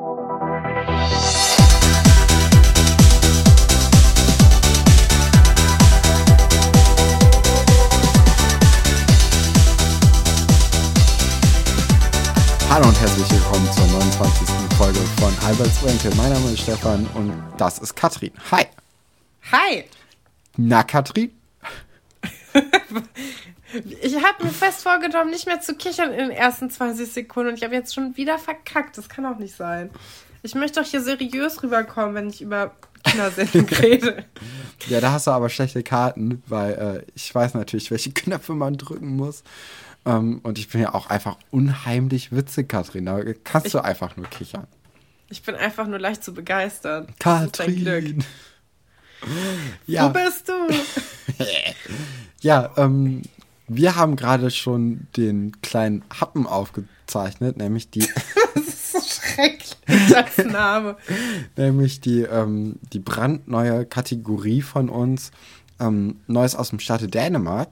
Hallo und herzlich willkommen zur 29. Folge von Alberts Wenkel. Mein Name ist Stefan und das ist Katrin. Hi. Hi. Na, Katrin? Ich habe mir fest vorgenommen, nicht mehr zu kichern in den ersten 20 Sekunden und ich habe jetzt schon wieder verkackt. Das kann auch nicht sein. Ich möchte doch hier seriös rüberkommen, wenn ich über Kindersendung rede. Ja, da hast du aber schlechte Karten, weil äh, ich weiß natürlich, welche Knöpfe man drücken muss. Ähm, und ich bin ja auch einfach unheimlich witzig, Katrin. Da kannst Ich- du einfach nur kichern. Ich bin einfach nur leicht zu begeistern. Katrin. Wo Ja, bist du? ja ähm, wir haben gerade schon den kleinen Happen aufgezeichnet, nämlich die, Das ist so schrecklich als Name. nämlich die, ähm, die brandneue Kategorie von uns, ähm, Neues aus dem Staate Dänemark.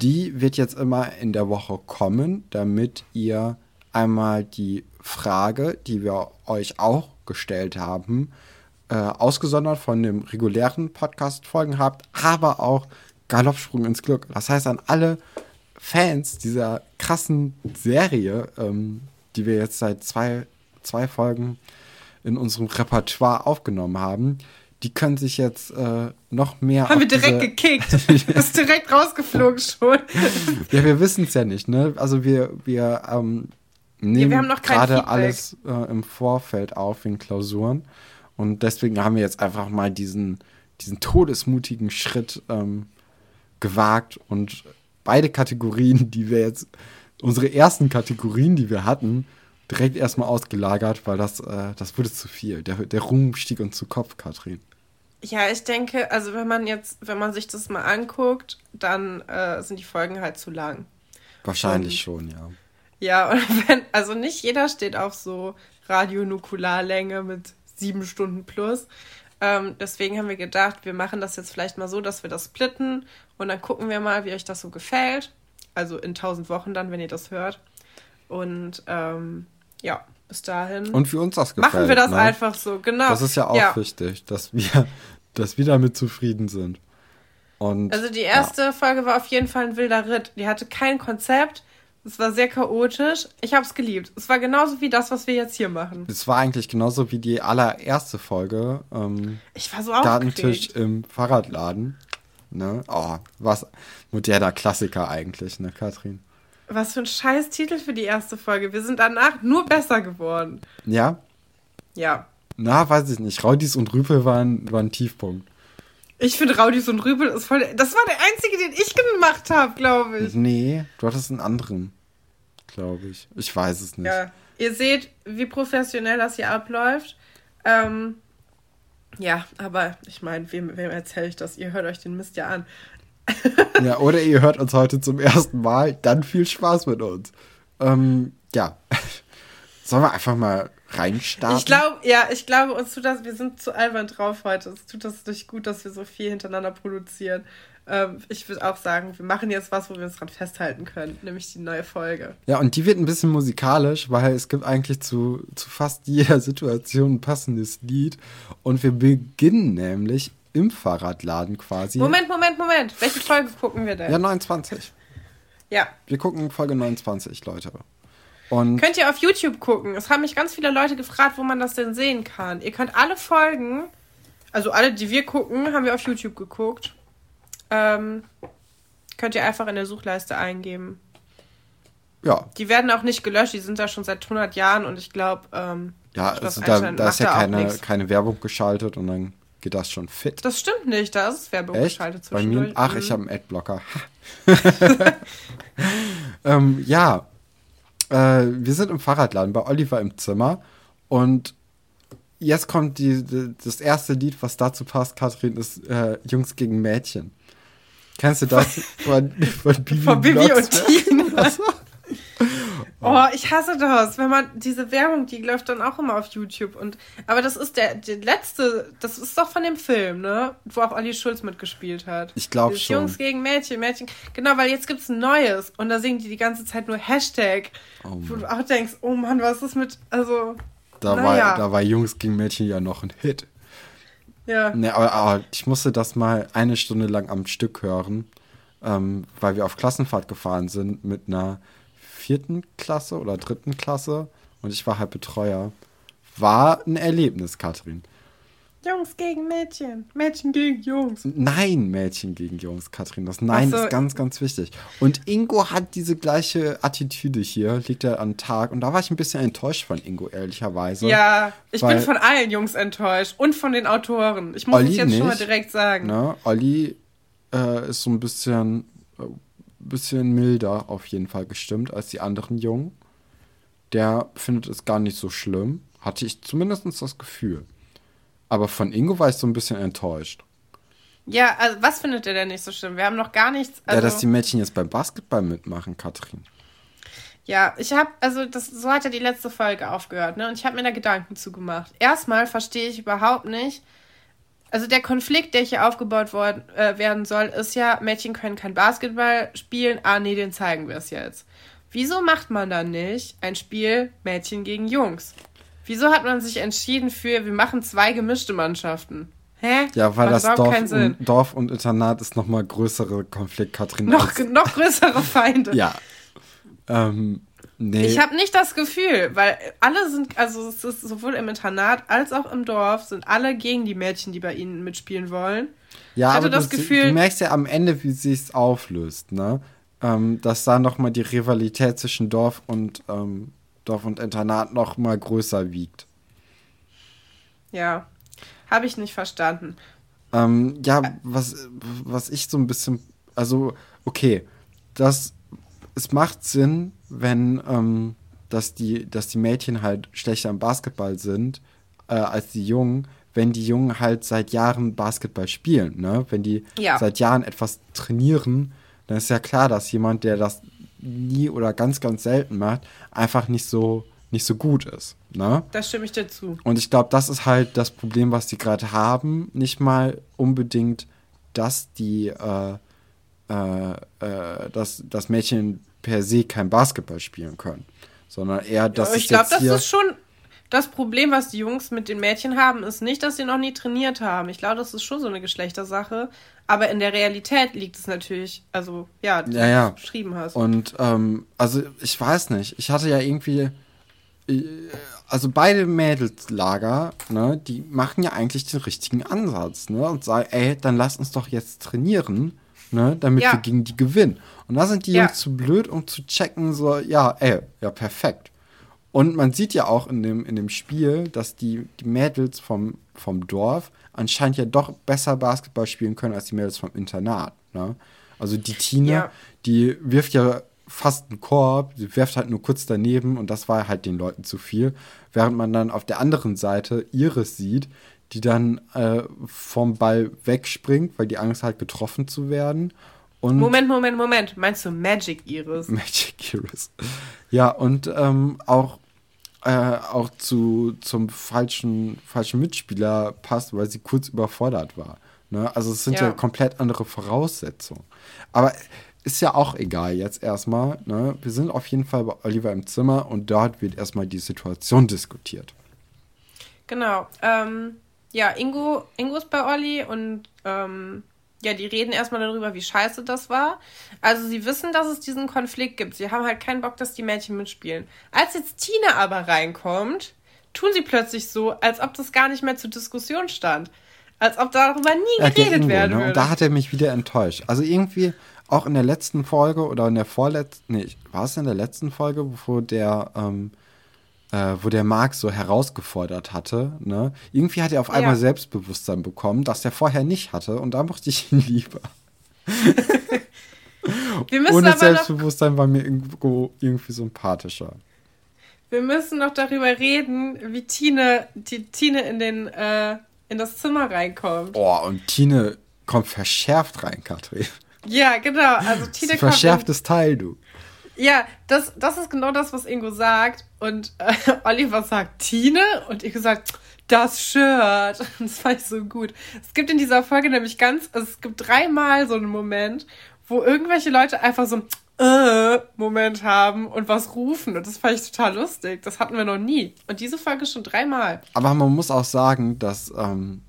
Die wird jetzt immer in der Woche kommen, damit ihr einmal die Frage, die wir euch auch gestellt haben, äh, ausgesondert von dem regulären Podcast-Folgen habt, aber auch Galoppsprung ins Glück. Das heißt an alle Fans dieser krassen Serie, ähm, die wir jetzt seit zwei, zwei Folgen in unserem Repertoire aufgenommen haben, die können sich jetzt äh, noch mehr. Haben wir direkt gekickt. Du bist direkt rausgeflogen schon. ja, wir wissen es ja nicht, ne? Also wir, wir ähm, nehmen wir kein gerade alles äh, im Vorfeld auf in Klausuren. Und deswegen haben wir jetzt einfach mal diesen, diesen todesmutigen Schritt ähm, gewagt und beide Kategorien, die wir jetzt, unsere ersten Kategorien, die wir hatten, direkt erstmal ausgelagert, weil das, äh, das wurde zu viel. Der, der Ruhm stieg uns zu Kopf, Katrin. Ja, ich denke, also wenn man jetzt, wenn man sich das mal anguckt, dann äh, sind die Folgen halt zu lang. Wahrscheinlich schon, ja. Ja, und wenn, also nicht jeder steht auf so Radionukularlänge mit sieben Stunden plus. Ähm, deswegen haben wir gedacht, wir machen das jetzt vielleicht mal so, dass wir das splitten und dann gucken wir mal, wie euch das so gefällt. Also in tausend Wochen dann, wenn ihr das hört. Und ähm, ja, bis dahin Und für uns das gefällt. machen wir das ne? einfach so, genau. Das ist ja auch wichtig, dass wir, dass wir damit zufrieden sind. Und Also die erste Folge war auf jeden Fall ein wilder Ritt. Die hatte kein Konzept. Es war sehr chaotisch. Ich habe es geliebt. Es war genauso wie das, was wir jetzt hier machen. es war eigentlich genauso wie die allererste Folge, ähm, Ich war so Datentisch aufgeregt. im Fahrradladen. Ne? Oh, was moderner Klassiker eigentlich, ne, Katrin? Was für ein scheiß Titel für die erste Folge. Wir sind danach nur besser geworden. Ja? Ja. Na, weiß ich nicht. Raudis und Rüpel waren, waren Tiefpunkt. Ich finde Raudis und Rübel ist voll. Das war der einzige, den ich gemacht habe, glaube ich. Nee, du hattest einen anderen, glaube ich. Ich weiß es nicht. Ja. Ihr seht, wie professionell das hier abläuft. Ähm, ja, aber ich meine, wem, wem erzähle ich das? Ihr hört euch den Mist ja an. Ja, oder ihr hört uns heute zum ersten Mal, dann viel Spaß mit uns. Ähm, ja. Sollen wir einfach mal reinstarten? Ich glaube, ja, ich glaube, uns tut das, wir sind zu albern drauf heute. Es tut das nicht gut, dass wir so viel hintereinander produzieren. Ähm, ich würde auch sagen, wir machen jetzt was, wo wir uns dran festhalten können, nämlich die neue Folge. Ja, und die wird ein bisschen musikalisch, weil es gibt eigentlich zu, zu fast jeder Situation ein passendes Lied. Und wir beginnen nämlich im Fahrradladen quasi. Moment, Moment, Moment. Welche Folge gucken wir denn? Ja, 29. ja. Wir gucken Folge 29, Leute. Und Könnt ihr auf YouTube gucken. Es haben mich ganz viele Leute gefragt, wo man das denn sehen kann. Ihr könnt alle Folgen, also alle, die wir gucken, haben wir auf YouTube geguckt. Ähm, könnt ihr einfach in der Suchleiste eingeben. ja, Die werden auch nicht gelöscht, die sind da schon seit 100 Jahren und ich glaube, ähm, ja also da, da ist ja keine, keine Werbung geschaltet und dann geht das schon fit. das stimmt nicht, da ist es Werbung Echt? geschaltet Bei mir? Ach, Mhm. ich habe einen Adblocker. ähm, ja, äh, wir sind im Fahrradladen bei Oliver im Zimmer und jetzt kommt die, die, das erste Lied, was dazu passt, Katrin, ist äh, Jungs gegen Mädchen. Kennst du das von, von Bibi, Von Bibi und? Tina. Oh, ich hasse das, wenn man diese Werbung, die läuft dann auch immer auf YouTube und aber das ist der, der letzte, das ist doch von dem Film, ne, wo auch Olli Schulz mitgespielt hat. Ich glaub Dieses schon. Jungs gegen Mädchen, Mädchen, genau, weil jetzt gibt's ein neues und da singen die die ganze Zeit nur Hashtag, Oh wo du auch denkst, oh Mann, was ist mit, also Da, Naja. war, da war Jungs gegen Mädchen ja noch ein Hit. Ja. Ne, aber, aber ich musste das mal eine Stunde lang am Stück hören, ähm, weil wir auf Klassenfahrt gefahren sind mit einer vierten Klasse oder dritten Klasse und ich war halt Betreuer. War ein Erlebnis, Katrin. Jungs gegen Mädchen. Mädchen gegen Jungs. Nein, Mädchen gegen Jungs, Katrin. Das Nein so. ist ganz, ganz wichtig. Und Ingo hat diese gleiche Attitüde hier, liegt er an den Tag. Und da war ich ein bisschen enttäuscht von Ingo, ehrlicherweise. Ja, ich bin von allen Jungs enttäuscht und von den Autoren. Ich muss Olli es jetzt schon mal nicht. direkt sagen. Ne? Olli äh, ist so ein bisschen, äh, bisschen milder auf jeden Fall gestimmt als die anderen Jungen. Der findet es gar nicht so schlimm. Hatte ich zumindest das Gefühl. Aber von Ingo war ich so ein bisschen enttäuscht. Ja, also was findet ihr denn nicht so schlimm? Wir haben noch gar nichts. Also, ja, dass die Mädchen jetzt beim Basketball mitmachen, Katrin. Ja, ich habe, also das, so hat ja die letzte Folge aufgehört, ne? Und ich habe mir da Gedanken zugemacht. Erstmal verstehe ich überhaupt nicht, also der Konflikt, der hier aufgebaut worden, äh, werden soll, ist ja, Mädchen können kein Basketball spielen, ah nee, den zeigen wir es jetzt. Wieso macht man dann nicht ein Spiel Mädchen gegen Jungs? Wieso hat man sich entschieden für, wir machen zwei gemischte Mannschaften? Hä? Ja, weil Macht das Dorf und, Dorf und Internat ist nochmal größere Konflikt, Katrin. Noch, noch größere Feinde. Ja. Ähm, nee. Ich habe nicht das Gefühl, weil alle sind, also es ist sowohl im Internat als auch im Dorf, sind alle gegen die Mädchen, die bei ihnen mitspielen wollen. ja, ich hatte aber das du, Gefühl- du merkst ja am Ende, wie es auflöst, ne? Ähm, dass da nochmal die Rivalität zwischen Dorf und ähm, Dorf und Internat nochmal größer wiegt. Ja, habe ich nicht verstanden. Ähm, ja, was, was ich so ein bisschen, also, okay, das, es macht Sinn, wenn, ähm, dass die, dass die Mädchen halt schlechter im Basketball sind, äh, als die Jungen, wenn die Jungen halt seit Jahren Basketball spielen, ne? Wenn die Ja. seit Jahren etwas trainieren, dann ist ja klar, dass jemand, der das nie oder ganz, ganz selten macht, einfach nicht so, nicht so gut ist, ne? Da stimme ich dir zu. Und ich glaube, das ist halt das Problem, was die gerade haben. Nicht mal unbedingt, dass die, äh, äh, äh, dass, dass Mädchen per se kein Basketball spielen können, sondern eher, dass Aber es ich glaube, das ist schon das Problem, was die Jungs mit den Mädchen haben, ist nicht, dass sie noch nie trainiert haben. Ich glaube, das ist schon so eine Geschlechtersache. Aber in der Realität liegt es natürlich, also ja, wie Ja, ja. du beschrieben hast. Und ähm, also ich weiß nicht, ich hatte ja irgendwie, äh, also beide Mädelslager, ne, die machen ja eigentlich den richtigen Ansatz, ne, und sagen, ey, dann lass uns doch jetzt trainieren, ne, damit Ja. wir gegen die gewinnen. Und da sind die Ja. Jungs zu blöd, um zu checken, so, ja, ey, ja, perfekt. Und man sieht ja auch in dem, in dem Spiel, dass die, die Mädels vom, vom Dorf anscheinend ja doch besser Basketball spielen können als die Mädels vom Internat. Ne? Also die Tine, Ja. die wirft ja fast einen Korb, sie wirft halt nur kurz daneben und das war halt den Leuten zu viel. Während man dann auf der anderen Seite Iris sieht, die dann äh, vom Ball wegspringt, weil die Angst hat, getroffen zu werden. Und Moment, Moment, Moment. Meinst du Magic Iris? Magic Iris. Ja, und ähm, auch, äh, auch zu, zum falschen, falschen Mitspieler passt, weil sie kurz überfordert war. Ne? Also es sind ja. Ja. komplett andere Voraussetzungen. Aber ist ja auch egal jetzt erstmal. Ne? Wir sind auf jeden Fall bei Oliver im Zimmer und dort wird erstmal die Situation diskutiert. Genau. Ähm, ja, Ingo, Ingo ist bei Olli und ähm, ja, die reden erstmal darüber, wie scheiße das war. Also sie wissen, dass es diesen Konflikt gibt. Sie haben halt keinen Bock, dass die Mädchen mitspielen. Als jetzt Tina aber reinkommt, tun sie plötzlich so, als ob das gar nicht mehr zur Diskussion stand. Als ob darüber nie Ja, geredet Ingo, werden ne? würde. Und da hat er mich wieder enttäuscht. Also irgendwie auch in der letzten Folge oder in der vorletzten, nee, war es in der letzten Folge, wo der, ähm, äh, wo der Marc so herausgefordert hatte, ne? Irgendwie hat er auf einmal Ja. Selbstbewusstsein bekommen, das er vorher nicht hatte und da mochte ich ihn lieber. wir müssen Ohne Selbstbewusstsein war mir irgendwo irgendwie sympathischer. wir müssen noch darüber reden, wie Tine, die Tine in den, äh, in das Zimmer reinkommt. Oh, und Tine kommt verschärft rein, Katrin. Ja, genau. Also Tine kommt in, Verschärftes Teil, du. Ja, das, das ist genau das, was Ingo sagt. Und äh, Oliver sagt Tine und Ingo sagt das Shirt. Das fand ich so gut. Es gibt in dieser Folge nämlich ganz, also es gibt dreimal so einen Moment, wo irgendwelche Leute einfach so äh, Moment haben und was rufen. Und das fand ich total lustig. Das hatten wir noch nie. Und diese Folge schon dreimal. Aber man muss auch sagen, dass, ähm,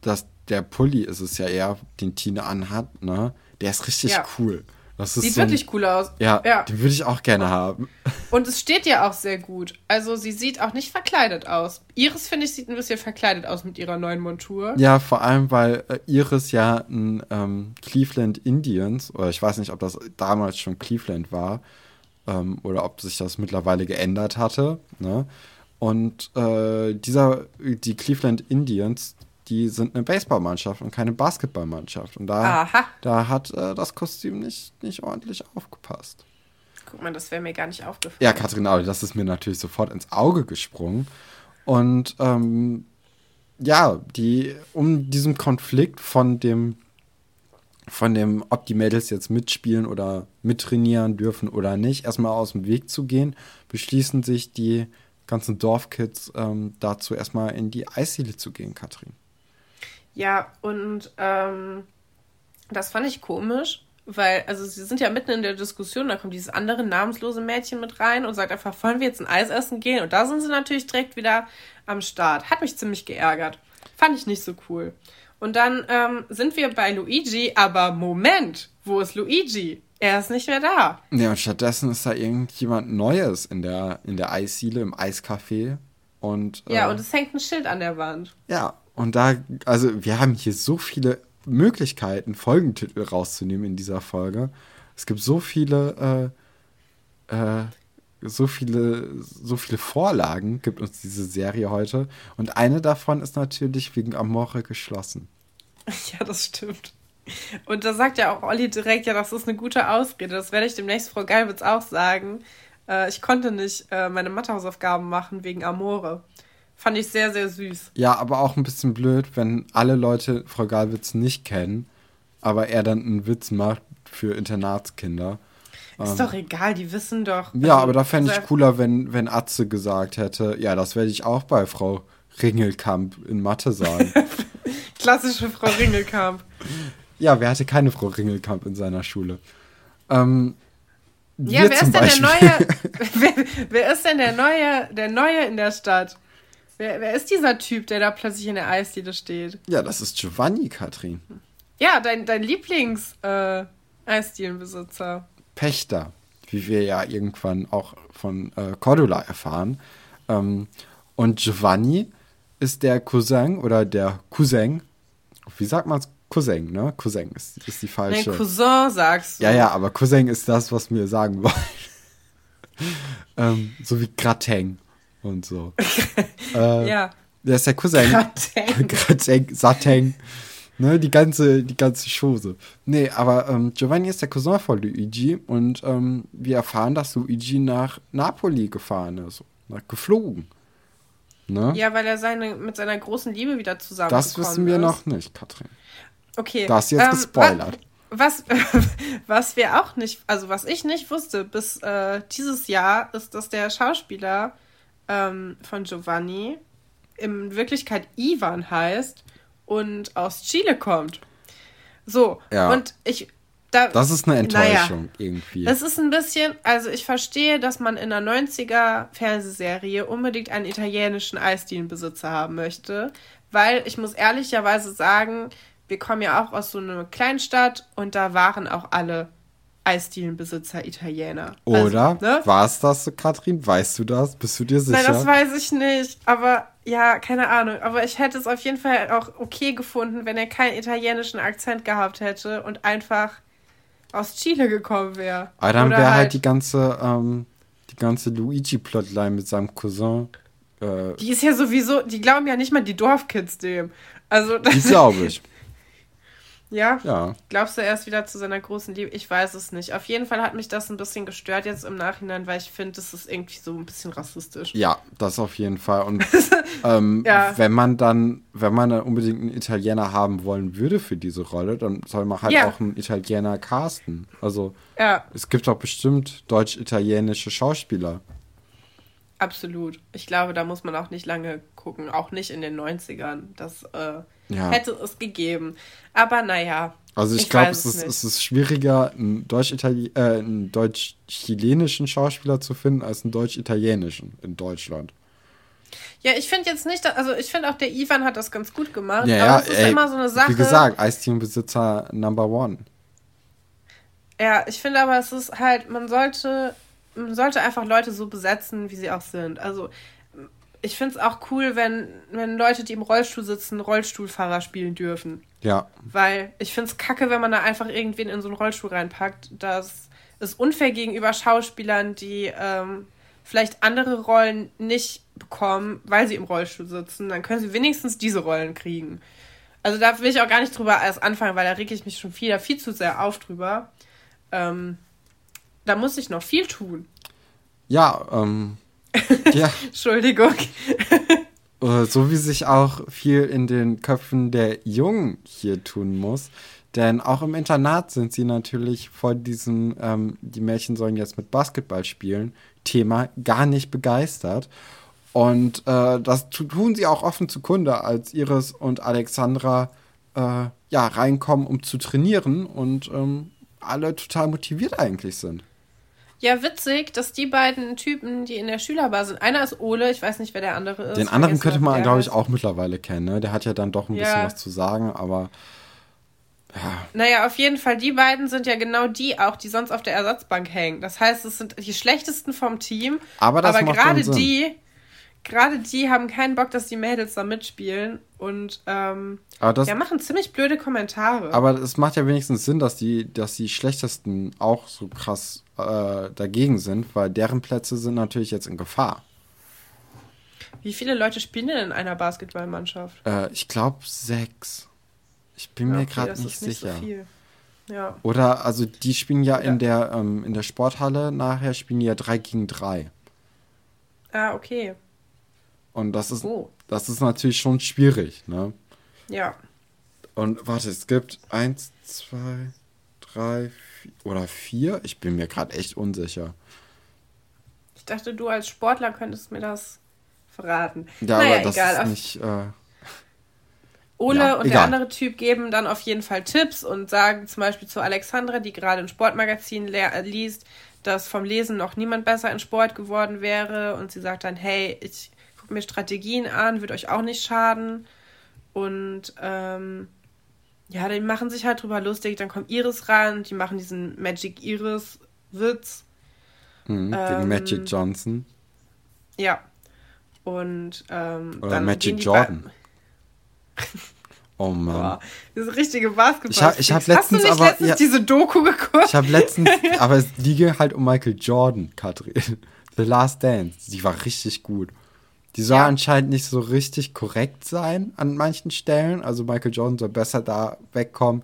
dass der Pulli ist es ja eher, den Tine anhat, ne? Der ist richtig Ja. cool. Das ist Sieht so ein- wirklich cool aus. Ja, ja. den würde ich auch gerne haben. Und es steht ja auch sehr gut. Also sie sieht auch nicht verkleidet aus. Iris, finde ich, sieht ein bisschen verkleidet aus mit ihrer neuen Montur. Ja, vor allem, weil äh, Iris ja ein ähm, Cleveland Indians, oder ich weiß nicht, ob das damals schon Cleveland war, ähm, oder ob sich das mittlerweile geändert hatte. Ne? Und äh, dieser, die Cleveland Indians, die sind eine Baseballmannschaft und keine Basketballmannschaft. Und da, Aha. da hat äh, das Kostüm nicht, nicht ordentlich aufgepasst. Guck mal, das wäre mir gar nicht aufgefallen. Ja, Katrin Audi, das ist mir natürlich sofort ins Auge gesprungen. Und ähm, ja, die, um diesem Konflikt von dem, von dem, ob die Mädels jetzt mitspielen oder mittrainieren dürfen oder nicht, erstmal aus dem Weg zu gehen, beschließen sich die ganzen Dorfkids ähm, dazu, erstmal in die Eisdiele zu gehen, Katrin. Ja, und ähm, das fand ich komisch, weil, also sie sind ja mitten in der Diskussion, da kommt dieses andere namenslose Mädchen mit rein und sagt einfach, wollen wir jetzt ein Eis essen gehen? Und da sind sie natürlich direkt wieder am Start. Hat mich ziemlich geärgert. Fand ich nicht so cool. Und dann ähm, sind wir bei Luigi, aber Moment, wo ist Luigi? Er ist nicht mehr da. Ja, und stattdessen ist da irgendjemand Neues in der, in der Eisdiele, im Eiscafé. Und, Ja, äh, und es hängt ein Schild an der Wand. Ja, und da, also wir haben hier so viele Möglichkeiten, Folgentitel rauszunehmen in dieser Folge. Es gibt so viele, äh, äh, so viele, so viele Vorlagen gibt uns diese Serie heute. Und eine davon ist natürlich wegen Amore geschlossen. Ja, das stimmt. Und da sagt ja auch Olli direkt, ja, das ist eine gute Ausrede. Das werde ich demnächst Frau Geilwitz auch sagen. Äh, ich konnte nicht äh, meine Mathehausaufgaben machen wegen Amore. Fand ich sehr, sehr süß. Ja, aber auch ein bisschen blöd, wenn alle Leute Frau Galwitz nicht kennen, aber er dann einen Witz macht für Internatskinder. Ist doch egal, die wissen doch. Ja, also, aber da fände ich cooler, wenn, wenn Atze gesagt hätte, ja, das werde ich auch bei Frau Ringelkamp in Mathe sagen. Klassische Frau Ringelkamp. ja, wer hatte keine Frau Ringelkamp in seiner Schule? Ähm, Ja, wer ist denn der Beispiel. neue? wer, wer ist denn der neue, der neue in der Stadt? Wer, wer ist dieser Typ, der da plötzlich in der Eisdiele steht? Ja, das ist Giovanni, Katrin. Ja, dein, dein Lieblings äh. Pächter, wie wir ja irgendwann auch von äh, Cordula erfahren. Ähm, und Giovanni ist der Cousin oder der Cousin. Wie sagt man es? Cousin, ne? Cousin ist, ist die falsche. Cousin, sagst du. Ja, ja, aber Cousin ist das, was wir sagen wollen. ähm, so wie Gratin und so. äh, Ja. Der ist der Cousin. Gratin. Gratin, Satin. Ne, die ganze, die ganze Chose. Nee, aber ähm, Giovanni ist der Cousin von Luigi und ähm, wir erfahren, dass Luigi nach Napoli gefahren ist. Nach, geflogen. Ne? Ja, weil er seine, mit seiner großen Liebe wieder zusammengekommen das wissen wir ist. noch nicht, Katrin. Okay. Da hast du jetzt gespoilert. Was, was wir auch nicht, also was ich nicht wusste bis äh, dieses Jahr, ist, dass der Schauspieler ähm, von Giovanni in Wirklichkeit Ivan heißt und aus Chile kommt. So, Ja. und ich. Da, Das ist eine naja, Enttäuschung irgendwie. Es ist ein bisschen, also ich verstehe, dass man in einer 90er Fernsehserie unbedingt einen italienischen Eisdielenbesitzer haben möchte, weil ich muss ehrlicherweise sagen, wir kommen ja auch aus so einer Kleinstadt und da waren auch alle Eisdielenbesitzer Italiener. Oder? Also, ne? War es das, Katrin? Weißt du das? Bist du dir sicher? Nein, das weiß ich nicht. Aber ja, keine Ahnung. Aber ich hätte es auf jeden Fall auch okay gefunden, wenn er keinen italienischen Akzent gehabt hätte und einfach aus Chile gekommen wäre. Aber dann Oder wäre halt die ganze, ähm, die ganze Luigi-Plotline mit seinem Cousin. Äh, Die ist ja sowieso, die glauben ja nicht mal die Dorfkids dem. Also, die glaube ich. ja? Ja. Glaubst du erst wieder zu seiner großen Liebe? Ich weiß es nicht. Auf jeden Fall hat mich das ein bisschen gestört jetzt im Nachhinein, weil ich finde, das ist irgendwie so ein bisschen rassistisch. Ja, das auf jeden Fall. Und ähm, Ja. wenn man dann, wenn man dann unbedingt einen Italiener haben wollen würde für diese Rolle, dann soll man halt Ja. auch einen Italiener casten. Also Ja, es gibt doch bestimmt deutsch-italienische Schauspieler. Absolut. Ich glaube, da muss man auch nicht lange gucken. Auch nicht in den 90ern. Das äh, Ja. hätte es gegeben. Aber naja, Also ich, ich glaube, es, ist, es ist schwieriger, einen deutsch-chilenischen äh, deutsch Schauspieler zu finden, als einen deutsch-italienischen in Deutschland. Ja, ich finde jetzt nicht, also ich finde auch der Ivan hat das ganz gut gemacht. Ja, ja, es ist ey, immer so eine Sache. Wie gesagt, Eisteambesitzer Number One. Ja, ich finde aber, es ist halt, man sollte, man sollte einfach Leute so besetzen, wie sie auch sind. Also ich finde es auch cool, wenn, wenn Leute, die im Rollstuhl sitzen, Rollstuhlfahrer spielen dürfen. Ja. Weil ich finde es kacke, wenn man da einfach irgendwen in so einen Rollstuhl reinpackt. Das ist unfair gegenüber Schauspielern, die ähm, vielleicht andere Rollen nicht bekommen, weil sie im Rollstuhl sitzen. Dann können sie wenigstens diese Rollen kriegen. Also da will ich auch gar nicht drüber erst anfangen, weil da reg ich mich schon viel, viel zu sehr auf drüber. Ähm, da muss ich noch viel tun. Ja, ähm, ja. Entschuldigung. Äh, so wie sich auch viel in den Köpfen der Jungen hier tun muss. Denn auch im Internat sind sie natürlich vor diesem, ähm, die Mädchen sollen jetzt mit Basketball spielen, Thema gar nicht begeistert. Und äh, das tun sie auch offen zu Kunde, als Iris und Alexandra äh, ja, reinkommen, um zu trainieren und ähm, alle total motiviert eigentlich sind. Ja, witzig, dass die beiden Typen, die in der Schülerbar sind, einer ist Ole, ich weiß nicht, wer der andere ist. Den anderen könnte man, glaube ich, auch mittlerweile kennen. Ne? Der hat ja dann doch ein ja. bisschen was zu sagen, aber ja. Naja, auf jeden Fall, die beiden sind ja genau die auch, die sonst auf der Ersatzbank hängen. Das heißt, es sind die schlechtesten vom Team. Aber, aber gerade die, gerade die haben keinen Bock, dass die Mädels da mitspielen und ähm, das, ja, machen ziemlich blöde Kommentare. Aber es macht ja wenigstens Sinn, dass die, dass die schlechtesten auch so krass äh, dagegen sind, weil deren Plätze sind natürlich jetzt in Gefahr. Wie viele Leute spielen denn in einer Basketballmannschaft? Äh, ich glaube sechs. Ich bin ja, mir okay, gerade nicht sicher. Nicht so ja. Oder, also die spielen ja, ja. in der ähm, in der Sporthalle nachher spielen die ja drei gegen drei. Ah, okay. Und das ist, oh. das ist natürlich schon schwierig, ne? Ja. Und warte, es gibt eins, zwei, drei, vier, oder vier? Ich bin mir gerade echt unsicher. Ich dachte, du als Sportler könntest mir das verraten. Ja, naja, aber das egal. ist nicht. Äh, Ole ja, und egal. der andere Typ geben dann auf jeden Fall Tipps und sagen zum Beispiel zu Alexandra, die gerade ein Sportmagazin äh, liest, dass vom Lesen noch niemand besser in Sport geworden wäre. Und sie sagt dann, hey, ich gucke mir Strategien an, wird euch auch nicht schaden. Und ähm, ja, die machen sich halt drüber lustig. Dann kommt Iris und die machen diesen Magic Iris-Witz. Mhm, gegen ähm, Magic Johnson. Ja. Und ähm, Oder dann Magic Jordan. Oh Mann. Das richtige Basketball. Ich habe ich hab letztens Hast du nicht aber letztens ja, diese Doku geguckt. Ich habe letztens, aber es liege halt um Michael Jordan, Katrin. The Last Dance. Die war richtig gut. Die soll ja. anscheinend nicht so richtig korrekt sein an manchen Stellen. Also Michael Jordan soll besser da wegkommen,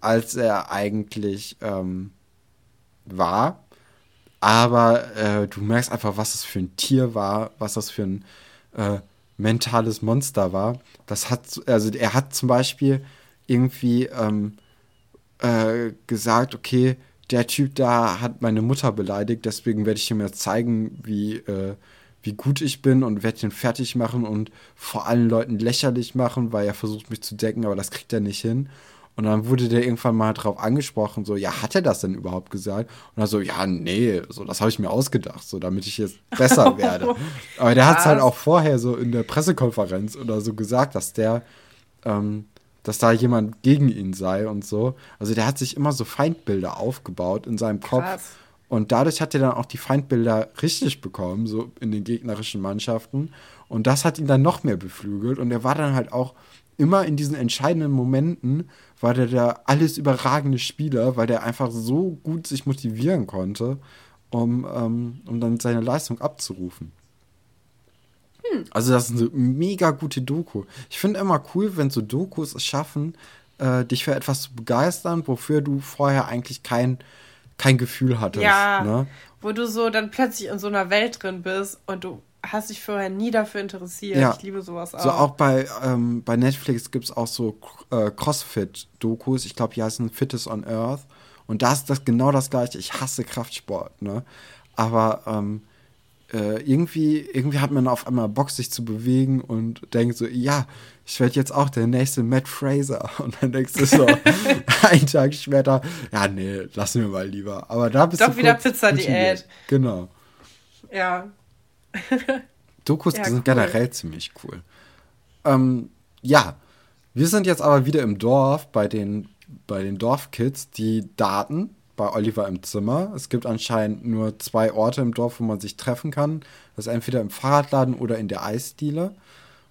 als er eigentlich ähm, war. Aber äh, du merkst einfach, was das für ein Tier war, was das für ein äh, mentales Monster war. Das hat, also er hat zum Beispiel irgendwie ähm, äh, gesagt, okay, der Typ da hat meine Mutter beleidigt, deswegen werde ich ihm jetzt zeigen, wie, äh, wie gut ich bin und werde ihn fertig machen und vor allen Leuten lächerlich machen, weil er versucht mich zu decken, aber das kriegt er nicht hin. Und dann wurde der irgendwann mal drauf angesprochen, so, ja, hat er das denn überhaupt gesagt? Und er so, ja, nee, so, das habe ich mir ausgedacht, so, damit ich jetzt besser werde. Aber der hat es halt auch vorher so in der Pressekonferenz oder so gesagt, dass der, ähm, dass da jemand gegen ihn sei und so. Also der hat sich immer so Feindbilder aufgebaut in seinem Kopf. Krass. Und dadurch hat er dann auch die Feindbilder richtig bekommen, so in den gegnerischen Mannschaften. Und das hat ihn dann noch mehr beflügelt. Und er war dann halt auch immer in diesen entscheidenden Momenten war der der alles überragende Spieler, weil der einfach so gut sich motivieren konnte, um, ähm, um dann seine Leistung abzurufen. Hm. Also das ist eine mega gute Doku. Ich finde immer cool, wenn so Dokus es schaffen, äh, dich für etwas zu begeistern, wofür du vorher eigentlich kein, kein Gefühl hattest. Ja, ne? wo du so dann plötzlich in so einer Welt drin bist und du hast dich vorher nie dafür interessiert. Ja. Ich liebe sowas auch. So auch bei, ähm, bei Netflix gibt es auch so äh, Crossfit-Dokus. Ich glaube, die heißen Fittest on Earth. Und da ist das genau das gleiche. Ich hasse Kraftsport, ne? Aber ähm, äh, irgendwie, irgendwie hat man auf einmal Bock, sich zu bewegen und denkt so, ja, ich werde jetzt auch der nächste Matt Fraser. Und dann denkst du so, einen Tag später, ja, nee, lassen wir mal lieber. Aber da bist Doch du wieder kurz Pizza-Diät. Genau. Ja. Dokus Ja, sind cool. generell ziemlich cool. Ähm, ja, wir sind jetzt aber wieder im Dorf bei den, bei den Dorfkids, die Daten bei Oliver im Zimmer. Es gibt anscheinend nur zwei Orte im Dorf, wo man sich treffen kann. Das ist entweder im Fahrradladen oder in der Eisdiele.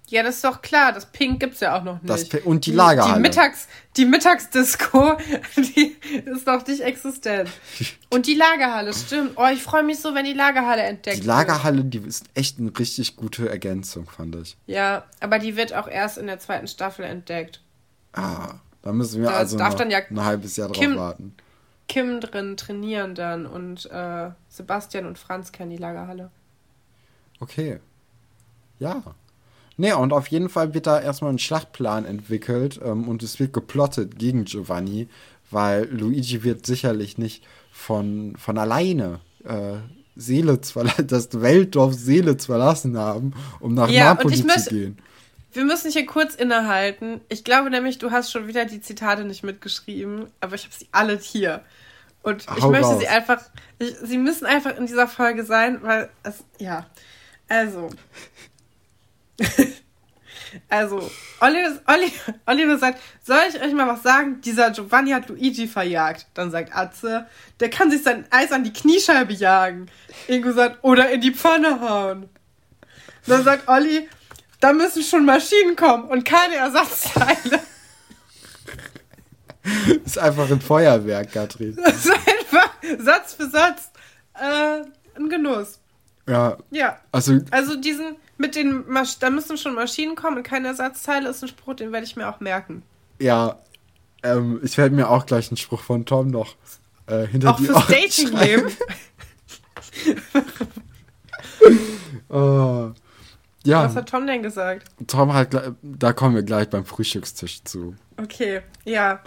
Ja, das ist doch klar. Das Pink gibt's ja auch noch nicht. Das und die Lagerhalle. Die, Mittags, die Mittagsdisco, die ist noch nicht existent. Und die Lagerhalle, stimmt. Oh, ich freue mich so, wenn die Lagerhalle entdeckt Die Lagerhalle, die ist echt eine richtig gute Ergänzung, fand ich. wird. Ja, aber die wird auch erst in der zweiten Staffel entdeckt. Ah, da müssen wir Da also noch dann ja ein halbes Jahr drauf Kim- warten. Kim drin trainieren dann und äh, Sebastian und Franz kennen die Lagerhalle. Okay. Ja. Nee, und auf jeden Fall wird da erstmal ein Schlachtplan entwickelt ähm, und es wird geplottet gegen Giovanni, weil Luigi wird sicherlich nicht von, von alleine äh, verla- das Weltdorf Seele zu verlassen haben, um nach Ja, Napoli zu gehen. Wir müssen hier kurz innehalten. Ich glaube nämlich, du hast schon wieder die Zitate nicht mitgeschrieben, aber ich habe sie alle hier. Und ich Hau möchte raus. sie einfach, ich, sie müssen einfach in dieser Folge sein, weil es, ja. Also. also, Oliver, Oliver, Oliver sagt, soll ich euch mal was sagen? Dieser Giovanni hat Luigi verjagt. Dann sagt Atze, der kann sich sein Eis an die Kniescheibe jagen. Ingo sagt, oder in die Pfanne hauen. Dann sagt Olli, da müssen schon Maschinen kommen und keine Ersatzteile. Ist einfach ein Feuerwerk, Katrin. Das ist einfach Satz für Satz äh, ein Genuss. Ja, Ja. also Also diesen mit den Masch da müssen schon Maschinen kommen und keine Ersatzteile ist ein Spruch, den werde ich mir auch merken. Ja, ähm, ich werde mir auch gleich einen Spruch von Tom noch äh, hinter Auch die fürs Ohren Dating-Leben. Oh. Ja, Was hat Tom denn gesagt? Tom hat, da kommen wir gleich beim Frühstückstisch zu. Okay, ja.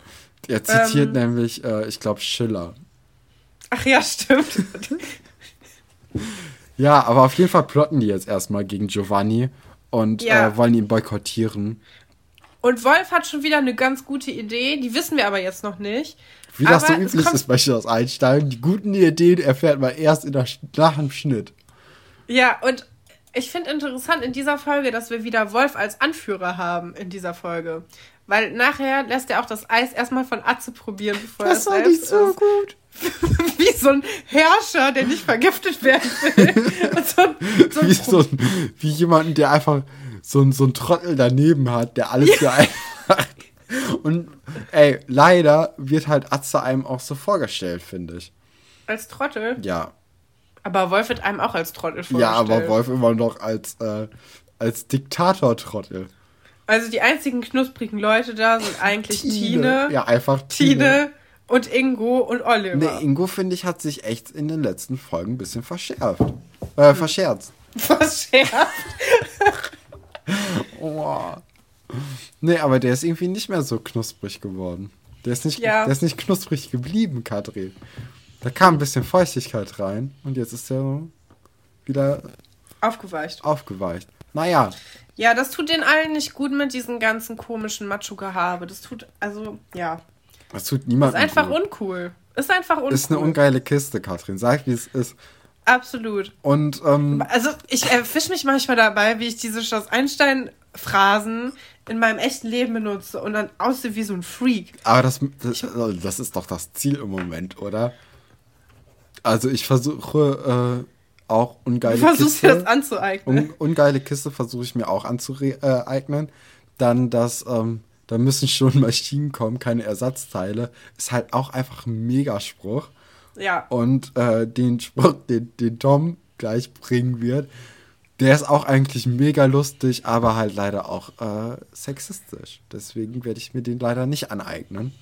Er zitiert Ähm. nämlich, äh, ich glaube, Schiller. Ach ja, stimmt. Ja, aber auf jeden Fall plotten die jetzt erstmal gegen Giovanni und Ja. äh, wollen ihn boykottieren. Und Wolf hat schon wieder eine ganz gute Idee, die wissen wir aber jetzt noch nicht. Wie das so Aber üblich ist bei Schillers Einstein. Die guten Ideen erfährt man erst in der, nach dem Schnitt. Ja, und ich finde interessant in dieser Folge, dass wir wieder Wolf als Anführer haben in dieser Folge. Weil nachher lässt er auch das Eis erstmal von Atze probieren, bevor er es selbst isst. gut. Wie so ein Herrscher, der nicht vergiftet werden will. So, ein- so ein Wie, so ein, wie jemanden, der einfach so, ein- so ein Trottel daneben hat, der alles für einen macht. Und ey, leider wird halt Atze einem auch so vorgestellt, finde ich. als Trottel. Ja. Aber Wolf wird einem auch als Trottel Ja, vorgestellt. aber Wolf immer noch als, äh, als Diktator-Trottel. Also die einzigen knusprigen Leute da sind eigentlich Tine, Ja, einfach Tine. Tine und Ingo und Oliver. Ne, Ingo, finde ich, hat sich echt in den letzten Folgen ein bisschen verschärft. Äh, verscherzt. Was scherzt? Oh. Nee, aber der ist irgendwie nicht mehr so knusprig geworden. Der ist nicht, Ja. der ist nicht knusprig geblieben, Katrin. Da kam ein bisschen Feuchtigkeit rein und jetzt ist er so wieder Aufgeweicht. aufgeweicht. Naja, Ja, das tut den allen nicht gut mit diesem ganzen komischen Macho-Gehabe. Das tut, also, ja. das tut Ist niemandem einfach gut. uncool. Ist einfach uncool. Ist eine ungeile Kiste, Katrin. Sag, wie es ist. Absolut. Und, ähm, Also, ich erwische mich manchmal dabei, wie ich diese Schloss Einstein-Phrasen in meinem echten Leben benutze und dann aussehe wie so ein Freak. aber das, das, das ist doch das Ziel im Moment, oder? Also ich versuche äh, auch ungeile Du versuchst Kiste. dir das anzueignen. Un ungeile Kiste versuche ich mir auch anzueignen. Dann das, ähm, da müssen schon Maschinen kommen, keine Ersatzteile. Ist halt auch einfach ein Megaspruch. Ja. Und äh, den Spruch, den, den Tom gleich bringen wird, der ist auch eigentlich mega lustig, aber halt leider auch äh, sexistisch. Deswegen werde ich mir den leider nicht aneignen.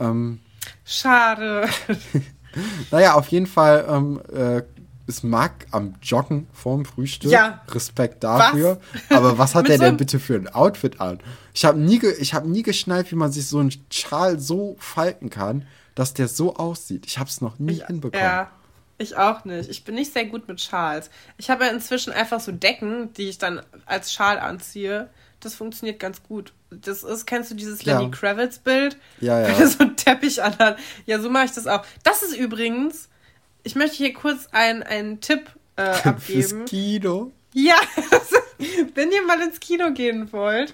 Ähm, Schade. naja, auf jeden Fall ähm, äh, ist Marc am Joggen vorm Frühstück. Ja. Respekt dafür. Aber was hat er so denn einem- bitte für ein Outfit an? Ich habe nie, ich hab nie geschnallt, wie man sich so einen Schal so falten kann, dass der so aussieht. Ich habe es noch nie hinbekommen. Ja. Ich auch nicht. Ich bin nicht sehr gut mit Schals. Ich habe ja inzwischen einfach so Decken, die ich dann als Schal anziehe. Das funktioniert ganz gut. Das ist, kennst du dieses Ja. Lenny Kravitz Bild? Ja, ja. Wenn er so einen Teppich anhat. Ja, so mache ich das auch. Das ist übrigens, ich möchte hier kurz einen, einen Tipp äh, Fürs abgeben. Kino. Ja, wenn ihr mal ins Kino gehen wollt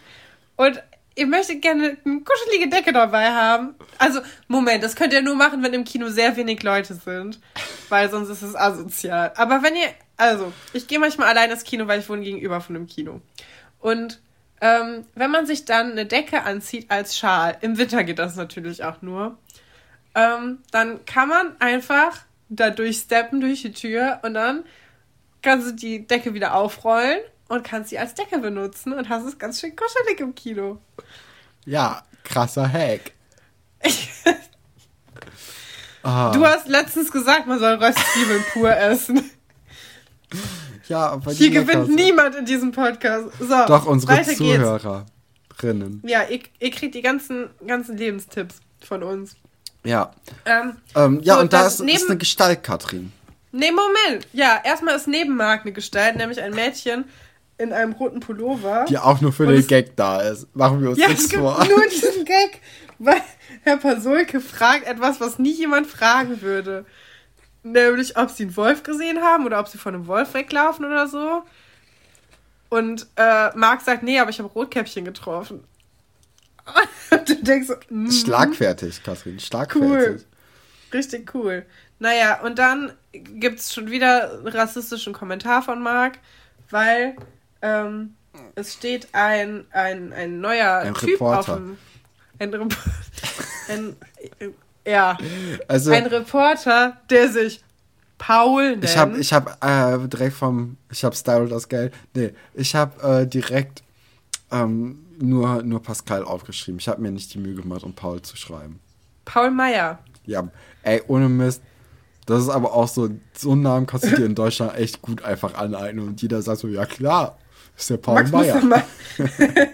und ihr möchtet gerne eine kuschelige Decke dabei haben. Also, Moment, das könnt ihr nur machen, wenn im Kino sehr wenig Leute sind, weil sonst ist es asozial. Aber wenn ihr, also, ich gehe manchmal allein ins Kino, weil ich wohne gegenüber von einem Kino. Und ähm, wenn man sich dann eine Decke anzieht als Schal, im Winter geht das natürlich auch nur, ähm, dann kann man einfach da durchsteppen durch die Tür und dann kannst du die Decke wieder aufrollen und kannst sie als Decke benutzen und hast es ganz schön kuschelig im Kino. Ja, krasser Hack. Ah, Du hast letztens gesagt, man soll Röstzwiebeln pur essen. Ja, Hier die gewinnt Leckerste. niemand in diesem Podcast. So, Doch, unsere. Zuhörerinnen. Ja, ihr, ihr kriegt die ganzen, ganzen Lebenstipps von uns. Ja. Ähm, Ähm, ja, So, und da das ist, neben- ist eine Gestalt, Katrin. nee, Moment. Ja, erstmal ist neben Marc eine Gestalt, nämlich ein Mädchen in einem roten Pullover. Die auch nur für Und den es- Gag da ist. Machen wir uns Ja, es nichts gibt vor. nur diesen Gag, weil Herr Pasulke fragt etwas, was nie jemand fragen würde. Nämlich, ob sie einen Wolf gesehen haben oder ob sie von einem Wolf weglaufen oder so. Und äh, Marc sagt, nee, aber ich habe Rotkäppchen getroffen. Und du denkst so, mm, Schlagfertig, Katrin, schlagfertig. Cool. richtig cool. Naja, und dann gibt's schon wieder einen rassistischen Kommentar von Marc, weil ähm, es steht ein, ein, ein neuer Ein Typ Reporter. auf dem. Ein, Rep ein Ja, Also, ein Reporter, der sich Paul nennt. ich habe ich hab, äh, direkt vom, ich habe Style das Geld. Nee, ich habe äh, direkt ähm, nur, nur Pascal aufgeschrieben. Ich habe mir nicht die Mühe gemacht, um Paul zu schreiben. Paul Meyer. Ja, ey, ohne Mist. Das ist aber auch so, so einen Namen kannst du dir in Deutschland echt gut einfach aneignen. Und jeder sagt so, ja klar, ist der Paul Max Meyer.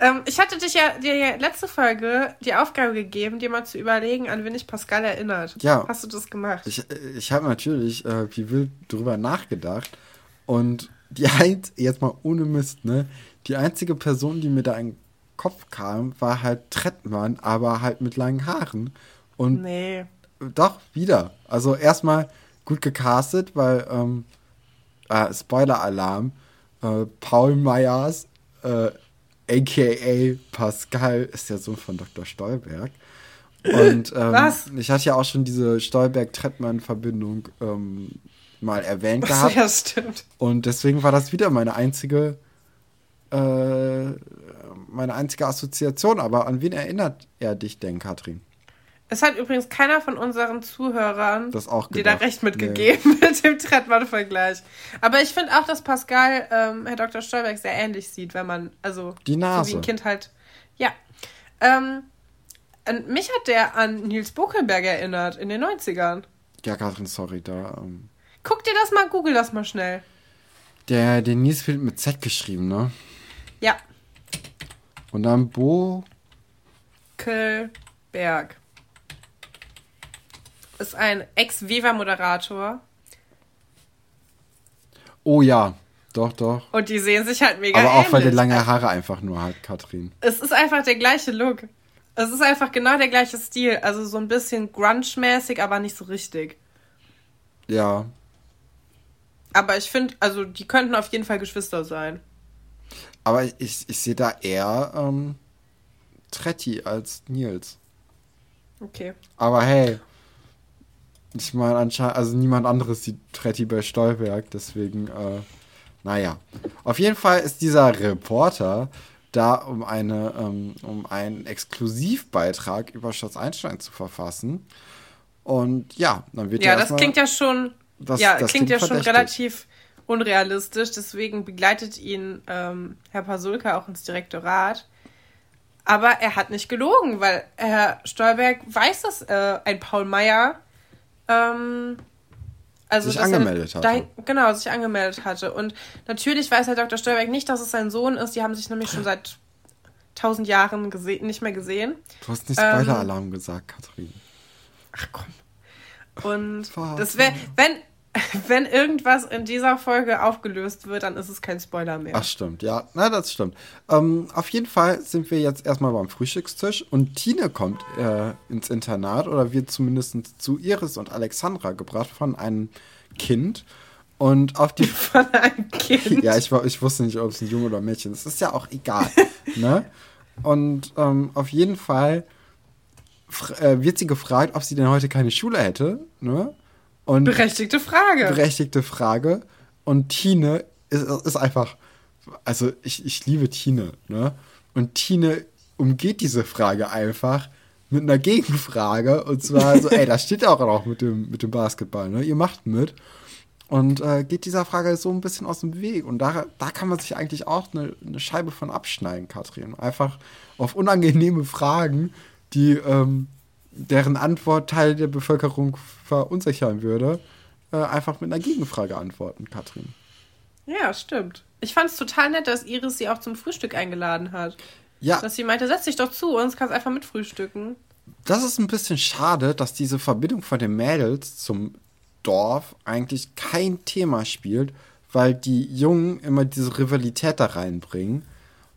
Ähm, ich hatte dich ja, dir ja letzte Folge die Aufgabe gegeben, dir mal zu überlegen, an wen ich Pascal erinnert. Ja. Hast du das gemacht? Ich, ich habe natürlich äh, wie wild drüber nachgedacht. Und die ein, jetzt mal ohne Mist, ne? Die einzige Person, die mir da in den Kopf kam, war halt Trettmann, aber halt mit langen Haaren. Und nee. doch, wieder. Also erstmal gut gecastet, weil, ähm, äh, Spoiler-Alarm, äh, Paul Meyers, äh, aka Pascal, ist der Sohn von Dr. Stolberg. Und ähm, Was? ich hatte ja auch schon diese Stolberg-Trettmann-Verbindung ähm, mal erwähnt gehabt. ja, stimmt. Und deswegen war das wieder meine einzige, äh, meine einzige Assoziation. Aber an wen erinnert er dich denn, Katrin? Es hat übrigens keiner von unseren Zuhörern dir da recht mitgegeben mit dem Trettmann-Vergleich. Aber ich finde auch, dass Pascal ähm, Herr Dr. Stolberg sehr ähnlich sieht, wenn man, also Die Nase. so wie ein Kind halt. Ja. Ähm, und mich hat der an Nils Buckelberg erinnert in den 90ern. Ja, Katrin, sorry, da. Ähm, Guck dir das mal, google das mal schnell. der Denise wird mit Z geschrieben, ne? Ja, Und dann Bo. Buckelberg. Ist ein Ex-Viva-Moderator. Oh ja, doch, doch. Und die sehen sich halt mega Aber auch weil der ähnlich. lange Haare einfach nur hat, Katrin. Es ist einfach der gleiche Look. Es ist einfach genau der gleiche Stil. Also so ein bisschen grunge-mäßig, aber nicht so richtig. Ja. Aber ich finde, also die könnten auf jeden Fall Geschwister sein. Aber ich, ich sehe da eher ähm, Tretti als Nils. Okay. Aber hey, ich meine anscheinend, also niemand anderes sieht Tretti bei Stolberg, deswegen, äh, naja. Auf jeden Fall ist dieser Reporter da, um eine, ähm, um einen Exklusivbeitrag über Schatz Einstein zu verfassen. Und ja, dann wird Ja, ja das klingt ja schon, das- ja, das klingt ja klingt schon verdächtig. relativ unrealistisch. Deswegen begleitet ihn ähm, Herr Pasulka auch ins Direktorat. Aber er hat nicht gelogen, weil Herr Stolberg weiß, dass äh, ein Paul Meyer ähm, also Sich dass er angemeldet hatte. genau, sich angemeldet hatte. Und natürlich weiß Herr Dr. Stolberg nicht, dass es sein Sohn ist. Die haben sich nämlich schon seit tausend Jahren nicht mehr gesehen. Du hast nicht Ähm, Spoiler-Alarm gesagt, Katrin. Ach komm. Und das wäre, wenn, wenn irgendwas in dieser Folge aufgelöst wird, dann ist es kein Spoiler mehr. Ach, stimmt, ja, na, das stimmt. Ähm, auf jeden Fall sind wir jetzt erstmal beim Frühstückstisch und Tine kommt äh, ins Internat oder wird zumindest zu Iris und Alexandra gebracht von einem Kind. Und auf die. Von einem Kind. ja, ich, ich wusste nicht, ob es ein Junge oder ein Mädchen ist. Das ist ja auch egal. ne? Und ähm, auf jeden Fall äh, wird sie gefragt, ob sie denn heute keine Schule hätte. Ne? Und berechtigte Frage. Berechtigte Frage. Und Tine ist, ist einfach. Also, ich, ich liebe Tine. Ne? Und Tine umgeht diese Frage einfach mit einer Gegenfrage. Und zwar so, ey, da steht ja auch noch mit dem, mit dem Basketball. Ne? Ihr macht mit und äh, geht dieser Frage so ein bisschen aus dem Weg. Und da, da kann man sich eigentlich auch eine, eine Scheibe von abschneiden, Katrin. Einfach auf unangenehme Fragen, die ähm, deren Antwort Teil der Bevölkerung verunsichern würde, äh, einfach mit einer Gegenfrage antworten, Katrin. Ja, stimmt. Ich fand es total nett, dass Iris sie auch zum Frühstück eingeladen hat. Ja. Dass sie meinte, setz dich doch zu uns, kannst einfach mitfrühstücken. Das ist ein bisschen schade, dass diese Verbindung von den Mädels zum Dorf eigentlich kein Thema spielt, weil die Jungen immer diese Rivalität da reinbringen.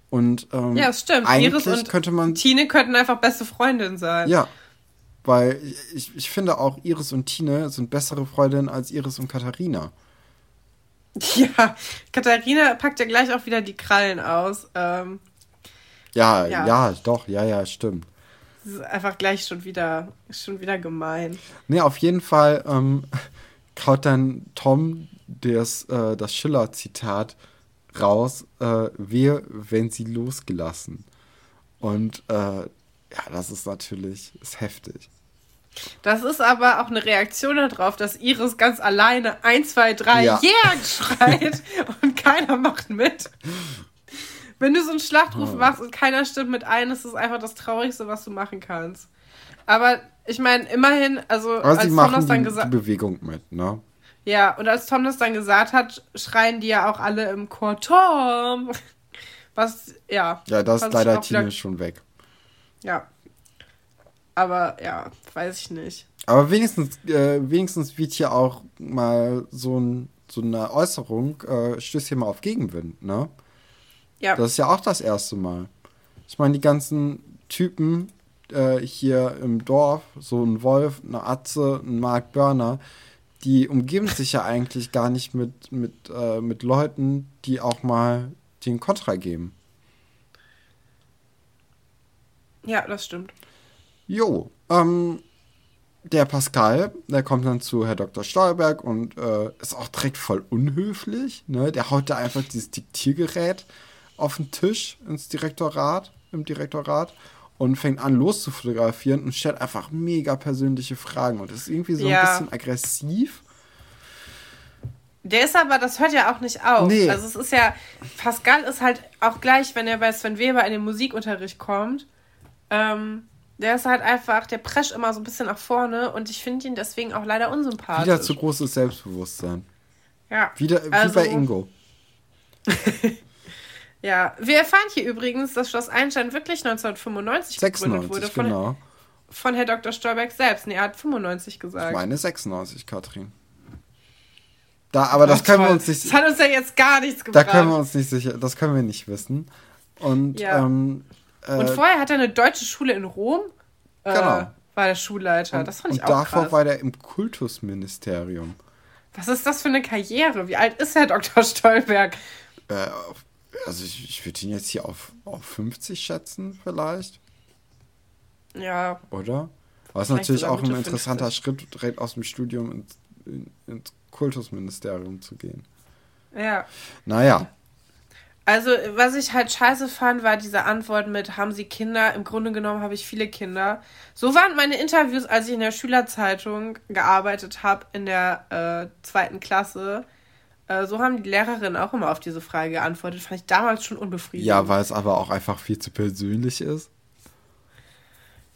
Und ähm, ja, stimmt. Iris und könnte man, Tine könnten einfach beste Freundinnen sein. Ja, weil ich, ich finde auch Iris und Tine sind bessere Freundinnen als Iris und Katharina. Ja, Katharina packt ja gleich auch wieder die Krallen aus. Ähm, ja, ja, ja, doch, ja, ja, stimmt. Das ist einfach gleich schon wieder, schon wieder gemein. Nee, auf jeden Fall ähm, kaut dann Tom des, äh, das Schiller-Zitat raus, äh, wehe, wenn sie losgelassen. Und äh, ja, das ist natürlich ist heftig. Das ist aber auch eine Reaktion darauf, dass Iris ganz alleine 1, 2, 3 ja. yeah schreit und keiner macht mit. Wenn du so einen Schlachtruf oh. machst und keiner stimmt mit ein, ist es einfach das Traurigste, was du machen kannst. Aber ich meine, immerhin, also Aber als sie Tom das dann gesagt die Bewegung mit, ne? Ja, und als Tom das dann gesagt hat, schreien die ja auch alle im Chor Tom. Was, ja. Ja, das ist leider Tine schon weg. Ja. Aber ja, weiß ich nicht. Aber wenigstens, äh, wenigstens wird hier auch mal so, ein, so eine Äußerung, äh, stößt hier mal auf Gegenwind, ne? Ja. Das ist ja auch das erste Mal. Ich meine, die ganzen Typen äh, hier im Dorf, so ein Wolf, eine Atze, ein Mark Burner, die umgeben sich ja eigentlich gar nicht mit, mit, äh, mit Leuten, die auch mal den Kontra geben. Ja, das stimmt. Jo, ähm, der Pascal, der kommt dann zu Herr Dr. Stolberg und äh, ist auch direkt voll unhöflich. Ne? Der haut da einfach dieses Diktiergerät auf den Tisch ins Direktorat, im Direktorat und fängt an loszufotografieren und stellt einfach mega persönliche Fragen und ist irgendwie so ja. ein bisschen aggressiv. Der ist aber, das hört ja auch nicht auf. Nee. Also es ist ja, Pascal ist halt auch gleich, wenn er bei Sven Weber in den Musikunterricht kommt, ähm, der ist halt einfach, der prescht immer so ein bisschen nach vorne und ich finde ihn deswegen auch leider unsympathisch. Wieder zu großes Selbstbewusstsein. Ja. Wieder, also, wie bei Ingo. Ja, wir erfahren hier übrigens, dass Schloss Einstein wirklich 1995 96, gegründet wurde. Von, genau. Von Herr Dr. Stolberg selbst. Nee, er hat 95 gesagt. Ich meine 96, Katrin. Da, aber das Ach, können wir uns nicht. Das hat uns ja jetzt gar nichts gebracht. Da können wir uns nicht sicher, das können wir nicht wissen. Und, ja. ähm, äh, und vorher hat er eine deutsche Schule in Rom. Äh, genau. War der Schulleiter. Und, das fand ich auch davor krass. war der im Kultusministerium. Was ist das für eine Karriere? Wie alt ist Herr Dr. Stolberg? Äh, also ich, ich würde ihn jetzt hier auf, auf 50 schätzen, vielleicht. Ja. Oder? Ist natürlich auch ein interessanter 50. Schritt, direkt aus dem Studium ins, in, ins Kultusministerium zu gehen. Ja. Naja. Also, was ich halt scheiße fand, war diese Antwort mit, haben Sie Kinder? Im Grunde genommen habe ich viele Kinder. So waren meine Interviews, als ich in der Schülerzeitung gearbeitet habe, in der äh, zweiten Klasse. Äh, so haben die Lehrerinnen auch immer auf diese Frage geantwortet. Fand ich damals schon unbefriedigend. Ja, weil es aber auch einfach viel zu persönlich ist.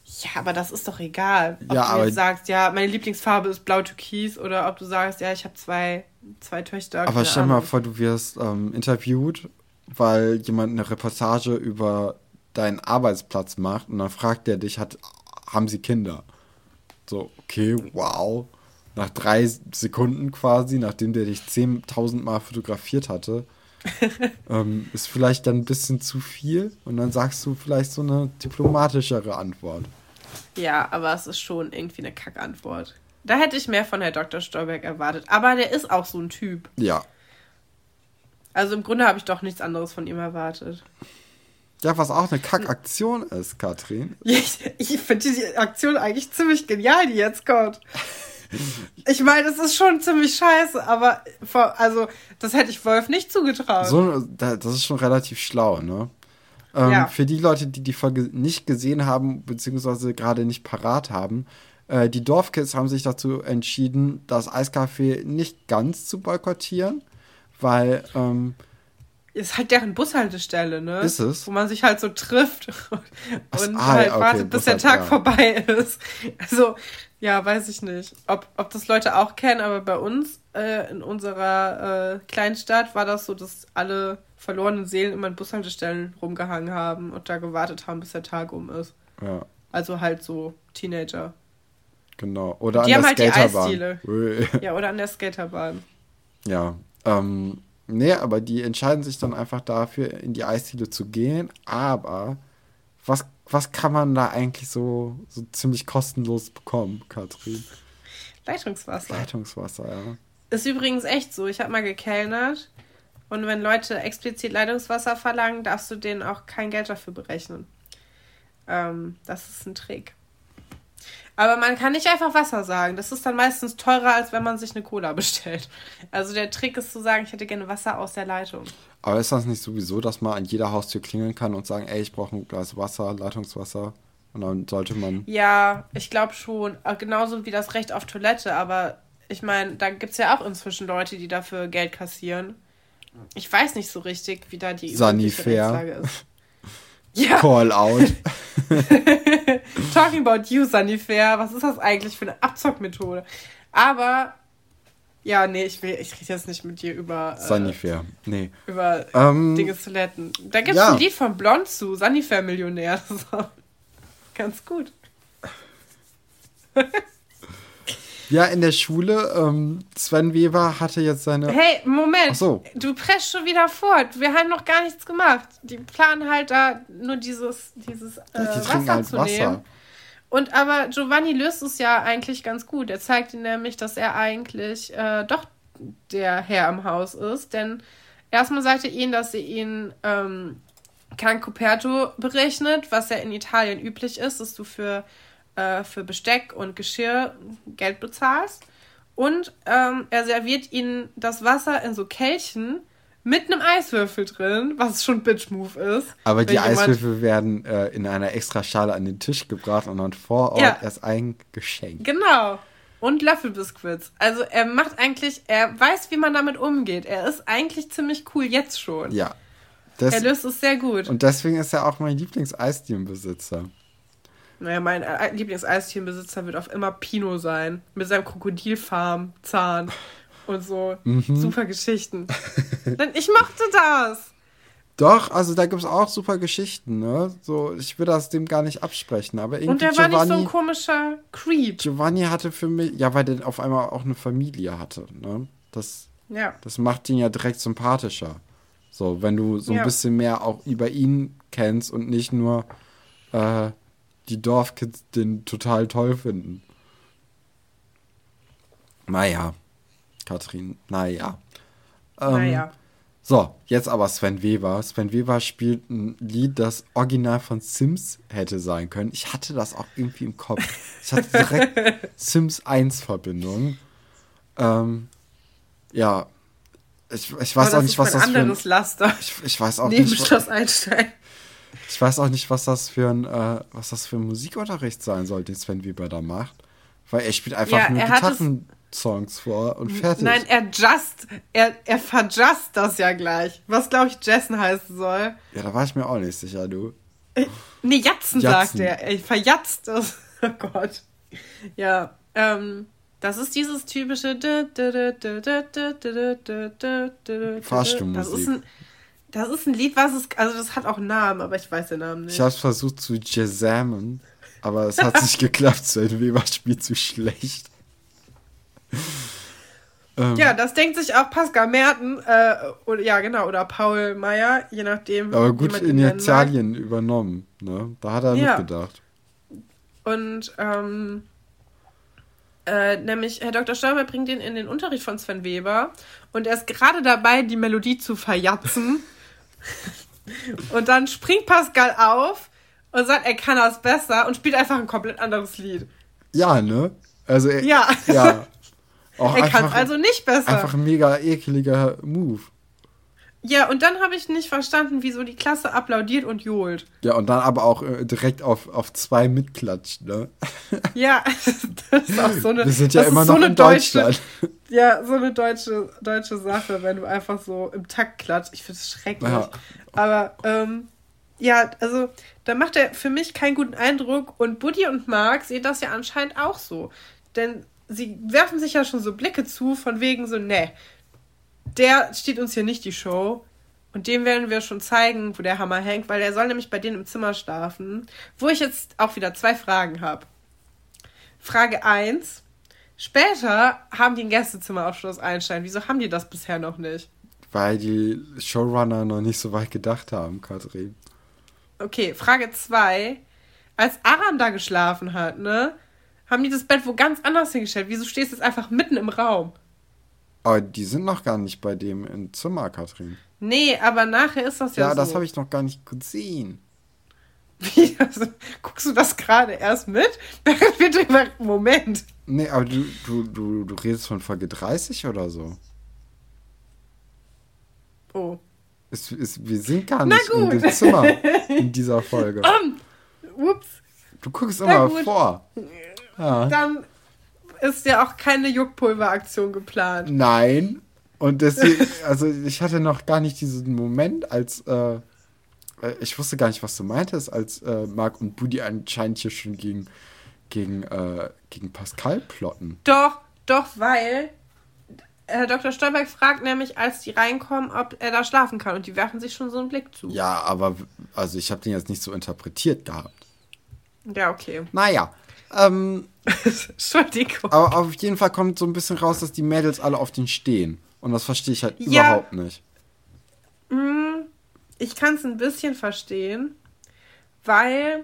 Ja, aber das ist doch egal. Ob ja, du jetzt sagst, ja, meine Lieblingsfarbe ist blau-türkis oder ob du sagst, ja, ich habe zwei, zwei Töchter. Aber stell mal vor, du wirst ähm, interviewt, weil jemand eine Reportage über deinen Arbeitsplatz macht und dann fragt der dich, hat, haben sie Kinder? So, okay, wow. nach drei Sekunden quasi, nachdem der dich 10.000 Mal fotografiert hatte, ähm, ist vielleicht dann ein bisschen zu viel und dann sagst du vielleicht so eine diplomatischere Antwort. Ja, aber es ist schon irgendwie eine Kackantwort. Da hätte ich mehr von Herr Dr. Stolberg erwartet. Aber der ist auch so ein Typ. Ja. Also im Grunde habe ich doch nichts anderes von ihm erwartet. Ja, was auch eine Kackaktion ist, Katrin. Ich, ich finde die Aktion eigentlich ziemlich genial, die jetzt kommt. Ich meine, es ist schon ziemlich scheiße, aber vor, also das hätte ich Wolf nicht zugetraut. So, das ist schon relativ schlau, ne? Ähm, ja. Für die Leute, die die Folge nicht gesehen haben, beziehungsweise gerade nicht parat haben, äh, die Dorfkids haben sich dazu entschieden, das Eiscafé nicht ganz zu boykottieren, weil ähm, ist halt deren Bushaltestelle, ne? Ist es? Wo man sich halt so trifft und ah, halt okay, wartet, bis der Tag ja. vorbei ist. Also, ja, weiß ich nicht, ob, ob das Leute auch kennen, aber bei uns äh, in unserer äh, Kleinstadt war das so, dass alle verlorenen Seelen immer in Bushaltestellen rumgehangen haben und da gewartet haben, bis der Tag um ist. Ja. Also halt so Teenager. Genau. Oder die an der halt Skaterbahn. ja, oder an der Skaterbahn. Ja. Ähm, Nee, aber die entscheiden sich dann einfach dafür, in die Eisdiele zu gehen. Aber was, was kann man da eigentlich so, so ziemlich kostenlos bekommen, Katrin? Leitungswasser. Leitungswasser, ja. Ist übrigens echt so. Ich habe mal gekellnert. Und wenn Leute explizit Leitungswasser verlangen, darfst du denen auch kein Geld dafür berechnen. Ähm, das ist ein Trick. Aber man kann nicht einfach Wasser sagen. Das ist dann meistens teurer, als wenn man sich eine Cola bestellt. Also der Trick ist zu sagen, ich hätte gerne Wasser aus der Leitung. Aber ist das nicht sowieso, dass man an jeder Haustür klingeln kann und sagen, ey, ich brauche ein Glas Wasser, Leitungswasser? Und dann sollte man. Ja, ich glaube schon. Äh, genauso wie das Recht auf Toilette. Aber ich meine, da gibt es ja auch inzwischen Leute, die dafür Geld kassieren. Ich weiß nicht so richtig, wie da die Sanifair. ist. Ja. Call out. Talking about you, Sunnyfair. Was ist das eigentlich für eine Abzockmethode? Aber, ja, nee, ich will, ich rede jetzt nicht mit dir über. Äh, Sunnyfair, nee. Über ähm, Dinge zu letten. Da gibt es ja. ein Lied von Blond zu, Sunnyfair Millionär. Ganz gut. Ja, in der Schule, ähm, Sven Weber hatte jetzt seine. Hey, Moment. So. Du presst schon wieder fort. Wir haben noch gar nichts gemacht. Die planen halt da nur dieses, dieses äh, ja, die Wasser halt zu Wasser. nehmen. Und aber Giovanni löst es ja eigentlich ganz gut. Er zeigt ihnen nämlich, dass er eigentlich äh, doch der Herr im Haus ist. Denn erstmal sagt er ihnen, dass sie ihn ähm, kein Coperto berechnet, was ja in Italien üblich ist, dass du für äh, für Besteck und Geschirr Geld bezahlst. Und ähm, er serviert ihnen das Wasser in so Kelchen mit einem Eiswürfel drin, was schon Bitch-Move ist. Aber die Eiswürfel werden äh, in einer extra Schale an den Tisch gebracht und dann vor Ort ja. erst eingeschenkt. Genau. Und Löffelbiskuits. Also er macht eigentlich, er weiß, wie man damit umgeht. Er ist eigentlich ziemlich cool jetzt schon. Ja. Das, er löst es sehr gut. Und deswegen ist er auch mein Lieblings-Eisdienbesitzer. Naja, mein äh, Lieblings-Eistierenbesitzer wird auf immer Pino sein. Mit seinem Krokodilfarm, Zahn und so. Mhm. Super Geschichten. Denn ich mochte das. Doch, also da gibt es auch super Geschichten, ne? So, ich will das dem gar nicht absprechen, aber irgendwie. Und der Giovanni, war nicht so ein komischer Creep. Giovanni hatte für mich, ja, weil der auf einmal auch eine Familie hatte, ne? Das, ja. das macht ihn ja direkt sympathischer. So, wenn du so ein ja. bisschen mehr auch über ihn kennst und nicht nur, äh, die Dorfkids den total toll finden. Naja, Katrin, naja. Ähm, naja. So, jetzt aber Sven Weber. Sven Weber spielt ein Lied, das original von Sims hätte sein können. Ich hatte das auch irgendwie im Kopf. Ich hatte direkt Sims 1 Verbindung. Ähm, ja, ich, ich weiß auch nicht, was das für ein Laster. Ich, ich weiß auch Neben nicht. Schloss Einstein. Ich weiß auch nicht, was das für ein, äh, was das für ein Musikunterricht sein soll, den Sven Weber da macht. Weil er spielt einfach ja, nur Gitarrensongs vor und fertig. Nein, er just, er, er verjust das ja gleich. Was, glaube ich, Jessen heißen soll. Ja, da war ich mir auch nicht sicher, du. Äh, nee, Jatzen, Jatzen. sagt er. Er verjatzt das. Oh Gott. Ja, ähm, das ist dieses typische Fahrstuhlmusik. Das ist ein das ist ein Lied, was es. Also, das hat auch einen Namen, aber ich weiß den Namen nicht. Ich habe es versucht zu jazamen, aber es hat nicht geklappt. Sven Weber spielt zu schlecht. Ähm, Ja, das denkt sich auch Pascal Merten, äh, oder, ja genau, oder Paul Meyer, je nachdem. aber gut ihn nennen mag. Übernommen. Ne? Da hat er Ja. mitgedacht. Und ähm, äh, nämlich Herr Dr. Stolber bringt ihn in den Unterricht von Sven Weber und er ist gerade dabei, die Melodie zu verjatzen. und dann springt Pascal auf und sagt, er kann das besser und spielt einfach ein komplett anderes Lied. Ja, ne? Also er, Ja. ja. Auch er kann es also nicht besser. einfach ein mega ekeliger Move. Ja, und dann habe ich nicht verstanden, wieso die Klasse applaudiert und johlt. Ja, und dann aber auch äh, direkt auf, auf zwei mitklatscht, ne? Ja, das ist auch so eine. Wir sind ja immer noch so in deutsche, Deutschland. Ja, so eine deutsche, deutsche Sache, wenn du einfach so im Takt klatscht. Ich finde es schrecklich. Ja. Aber ähm, ja, also da macht er für mich keinen guten Eindruck. Und Buddy und Mark sehen das ja anscheinend auch so. Denn sie werfen sich ja schon so Blicke zu, von wegen so, ne, der steht uns hier nicht die Show. Und dem werden wir schon zeigen, wo der Hammer hängt, weil der soll nämlich bei denen im Zimmer schlafen. Wo ich jetzt auch wieder zwei Fragen habe. Frage 1. Später haben die ein Gästezimmer auf Schloss Einstein. Wieso haben die das bisher noch nicht? Weil die Showrunner noch nicht so weit gedacht haben, Katrin. Okay, Frage 2. Als Aram da geschlafen hat, ne? Haben die das Bett wo ganz anders hingestellt? Wieso stehst du jetzt einfach mitten im Raum? Aber die sind noch gar nicht bei dem im Zimmer, Katrin. Nee, aber nachher ist das ja, Ja, so. das habe ich noch gar nicht gesehen. Wie, also, guckst du das gerade erst mit? Während wir drüber. Moment. Nee, aber du, du, du, du redest von Folge 30 oder so. Oh. Es, es, wir sind gar nicht in dem Zimmer in dieser Folge. Ups. Du guckst immer vor. Ja. Dann ist ja auch keine Juckpulveraktion geplant. Nein. Und deswegen, also ich hatte noch gar nicht diesen Moment, als äh, äh, ich wusste gar nicht, was du meintest, als äh, Marc und Budi anscheinend hier schon gegen, gegen, äh, gegen Pascal plotten. Doch, doch, weil Herr Dr. Stolberg fragt nämlich, als die reinkommen, ob er da schlafen kann. Und die werfen sich schon so einen Blick zu. Ja, aber also ich habe den jetzt nicht so interpretiert gehabt. Ja, okay. Naja. Ähm, Entschuldigung. aber auf jeden Fall kommt so ein bisschen raus, dass die Mädels alle auf den stehen. Und das verstehe ich halt Ja. überhaupt nicht. Mm, Ich kann es ein bisschen verstehen, weil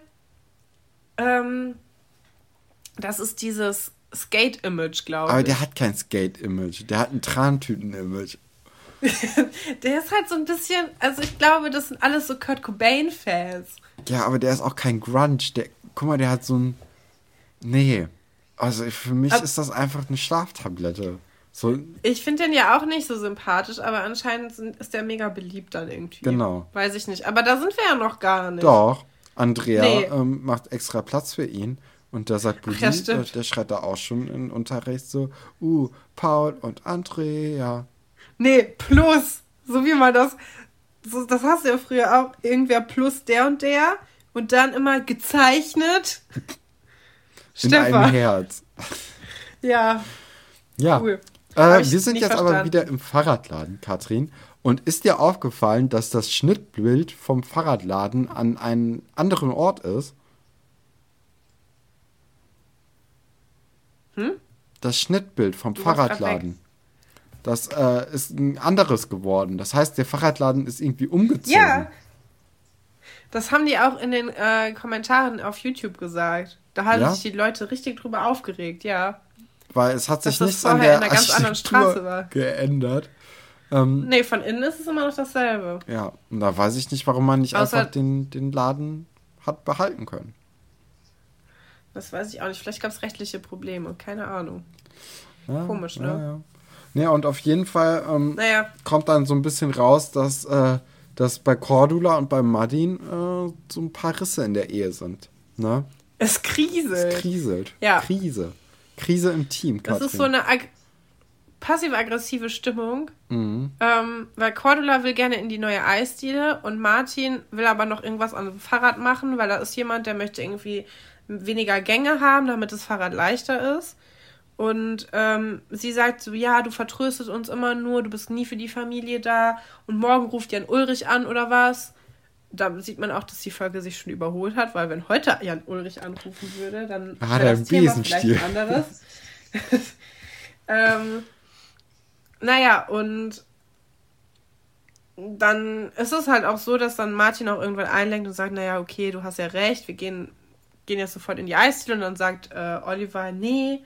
ähm, das ist dieses Skate-Image, glaube ich. Aber der hat kein Skate-Image. Der hat ein Trantüten-Image. Der ist halt so ein bisschen, also ich glaube, das sind alles so Kurt Cobain-Fans. Ja, aber der ist auch kein Grunge. Der, guck mal, der hat so ein. Nee. Also für mich Ab- ist das einfach eine Schlaftablette. So, Ich finde den ja auch nicht so sympathisch, aber anscheinend sind, ist der mega beliebt dann irgendwie. Genau. Weiß ich nicht. Aber da sind wir ja noch gar nicht. doch. Andrea Nee. ähm, macht extra Platz für ihn. Und da sagt Budi, ja, der, stimmt. der schreit da auch schon im Unterricht so, uh, Paul und Andrea. Nee, plus. So wie man das. So, das hast du ja früher auch. Irgendwer plus der und der. Und dann immer gezeichnet. In einem Stefan. Herz. Ja, Ja. cool. Äh, wir sind jetzt aber verstanden. wieder im Fahrradladen, Katrin. Und ist dir aufgefallen, dass das Schnittbild vom Fahrradladen an einem anderen Ort ist? Hm? Das Schnittbild vom Du Fahrradladen. Das äh, ist ein anderes geworden. Das heißt, der Fahrradladen ist irgendwie umgezogen. Ja. Das haben die auch in den äh, Kommentaren auf YouTube gesagt. Da haben Ja? sich die Leute richtig drüber aufgeregt, ja. Weil es hat sich Dass das nichts an der in einer ganz anderen Straße war. geändert. Ähm, Nee, von innen ist es immer noch dasselbe. ja, und da weiß ich nicht, warum man nicht Außer- einfach den, den Laden hat behalten können. Das weiß ich auch nicht. Vielleicht gab es rechtliche Probleme. Keine Ahnung. Ja, Komisch, ne? Ja, ja. Nee, und auf jeden Fall ähm, Naja, kommt dann so ein bisschen raus, dass, äh, dass bei Cordula und bei Martin äh, so ein paar Risse in der Ehe sind. Ne? es Es kriselt. kriselt. Ja. Krise. Krise im Team, Das Katrin. ist so eine ag passiv-aggressive Stimmung. Mhm. Ähm, weil Cordula will gerne in die neue Eisdiele und Martin will aber noch irgendwas an dem Fahrrad machen, weil da ist jemand, der möchte irgendwie weniger Gänge haben, damit das Fahrrad leichter ist. Und ähm, sie sagt so, ja, du vertröstest uns immer nur, du bist nie für die Familie da und morgen ruft Jan Ulrich an oder was. Da sieht man auch, dass die Folge sich schon überholt hat, weil wenn heute Jan Ulrich anrufen würde, dann Da hat wäre er das Thema vielleicht Besenstiel. ein anderes. ähm, naja, und dann ist es halt auch so, dass dann Martin auch irgendwann einlenkt und sagt, naja, okay, du hast ja recht, wir gehen, gehen jetzt sofort in die Eisdiele und dann sagt äh, Oliver, nee,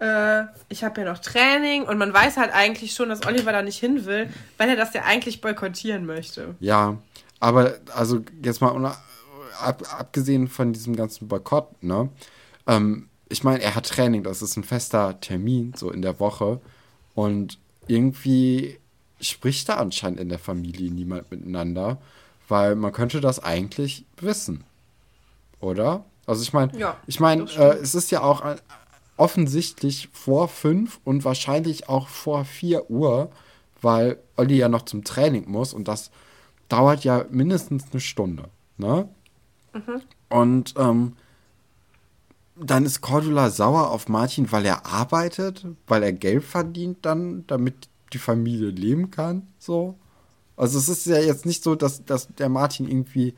äh, ich habe ja noch Training und man weiß halt eigentlich schon, dass Oliver da nicht hin will, weil er das ja eigentlich boykottieren möchte. Ja, aber also jetzt mal ab, abgesehen von diesem ganzen Boykott, ne? Ähm, ich meine, er hat Training, das ist ein fester Termin, so in der Woche. Und irgendwie spricht da anscheinend in der Familie niemand miteinander, weil man könnte das eigentlich wissen. Oder? Also ich meine, ja, ich meine, äh, es ist ja auch offensichtlich vor fünf und wahrscheinlich auch vor vier Uhr, weil Olli ja noch zum Training muss und das dauert ja mindestens eine Stunde. Ne? Mhm. Und ähm, dann ist Cordula sauer auf Martin, weil er arbeitet, weil er Geld verdient dann, damit die Familie leben kann. So. Also es ist ja jetzt nicht so, dass, dass der Martin irgendwie.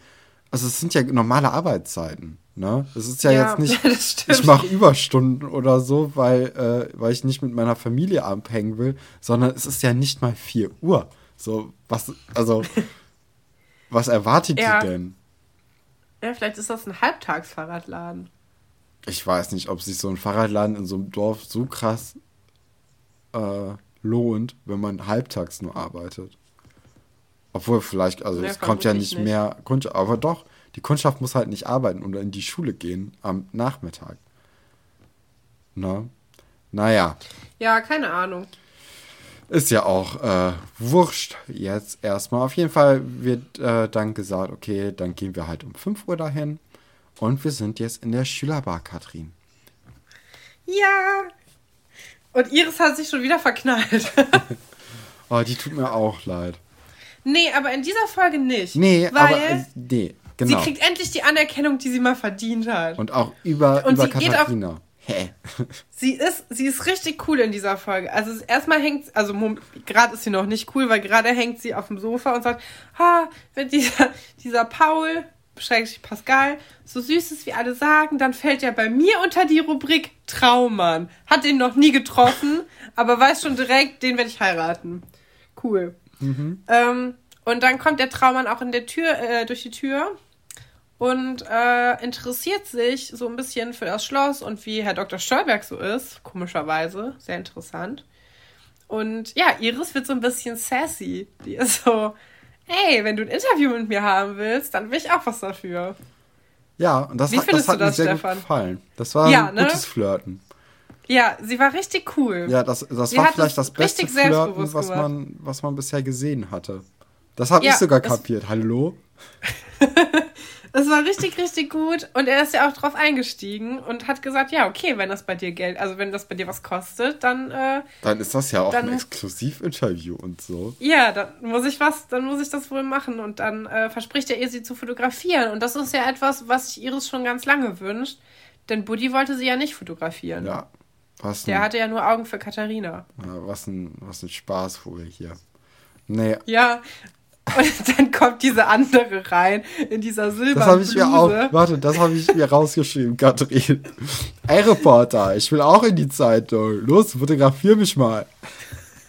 Also es sind ja normale Arbeitszeiten. Ne? Es ist ja, ja jetzt nicht, ich mache Überstunden oder so, weil, äh, weil ich nicht mit meiner Familie abhängen will, sondern es ist ja nicht mal 4 Uhr. So, was, also, was erwartet ja. ihr denn? Ja, vielleicht ist das ein Halbtagsfahrradladen ich weiß nicht, ob sich so ein Fahrradladen in so einem Dorf so krass äh, lohnt, wenn man halbtags nur arbeitet. Obwohl vielleicht, also es kommt ja nicht, nicht. mehr Kundschaft, aber doch, die Kundschaft muss halt nicht arbeiten oder in die Schule gehen am Nachmittag. Na? Naja. Ja, keine Ahnung. Ist ja auch äh, wurscht jetzt erstmal. Auf jeden Fall wird äh, dann gesagt, okay, dann gehen wir halt um 5 Uhr dahin. Und wir sind jetzt in der Schülerbar, Katrin. Ja. Und Iris hat sich schon wieder verknallt. oh, die tut mir auch leid. Nee, aber in dieser Folge nicht. Nee, weil aber nee, genau. Sie kriegt endlich die Anerkennung, die sie mal verdient hat. Und auch über, Und über Katharina. Hä? sie ist, sie ist richtig cool in dieser Folge. Also erstmal hängt, also gerade ist sie noch nicht cool, weil gerade hängt sie auf dem Sofa und sagt, ha, wenn dieser, dieser Paul, Schrägstrich Pascal, so süß ist, wie alle sagen, dann fällt er bei mir unter die Rubrik Traummann. Hat ihn noch nie getroffen, aber weiß schon direkt, den werde ich heiraten. Cool. Mhm. Ähm, und dann kommt der Traummann auch in der Tür, äh, durch die Tür und äh, interessiert sich so ein bisschen für das Schloss und wie Herr Dr. Stolberg so ist. Komischerweise. Sehr interessant. Und ja, Iris wird so ein bisschen sassy. Die ist so, hey, wenn du ein Interview mit mir haben willst, dann will ich auch was dafür. Ja, und das, Wie hat, das hat das, mir sehr Stefan? gut gefallen. Das war ja, ein ne? gutes Flirten. Ja, sie war richtig cool. Ja, das, das war vielleicht das beste Flirten, was man, was man bisher gesehen hatte. Das habe ja, ich sogar kapiert. Hallo? Das war richtig, richtig gut. Und er ist ja auch drauf eingestiegen und hat gesagt, ja, okay, wenn das bei dir Geld, also wenn das bei dir was kostet, dann. Äh, dann ist das ja auch dann, ein Exklusivinterview und so. Ja, dann muss ich was, dann muss ich das wohl machen. Und dann äh, verspricht er ihr, sie zu fotografieren. Und das ist ja etwas, was sich Iris schon ganz lange wünscht. Denn Buddy wollte sie ja nicht fotografieren. Ja. Was Der ein, hatte ja nur Augen für Katharina. Ja, was ein, was ein Spaßvogel hier. Nee. Ja, und dann kommt diese andere rein in dieser silbernen Das habe ich mir auch. Warte, das habe ich mir rausgeschrieben, Katrin. Ey, Reporter, ich will auch in die Zeitung. Los, fotografier mich mal.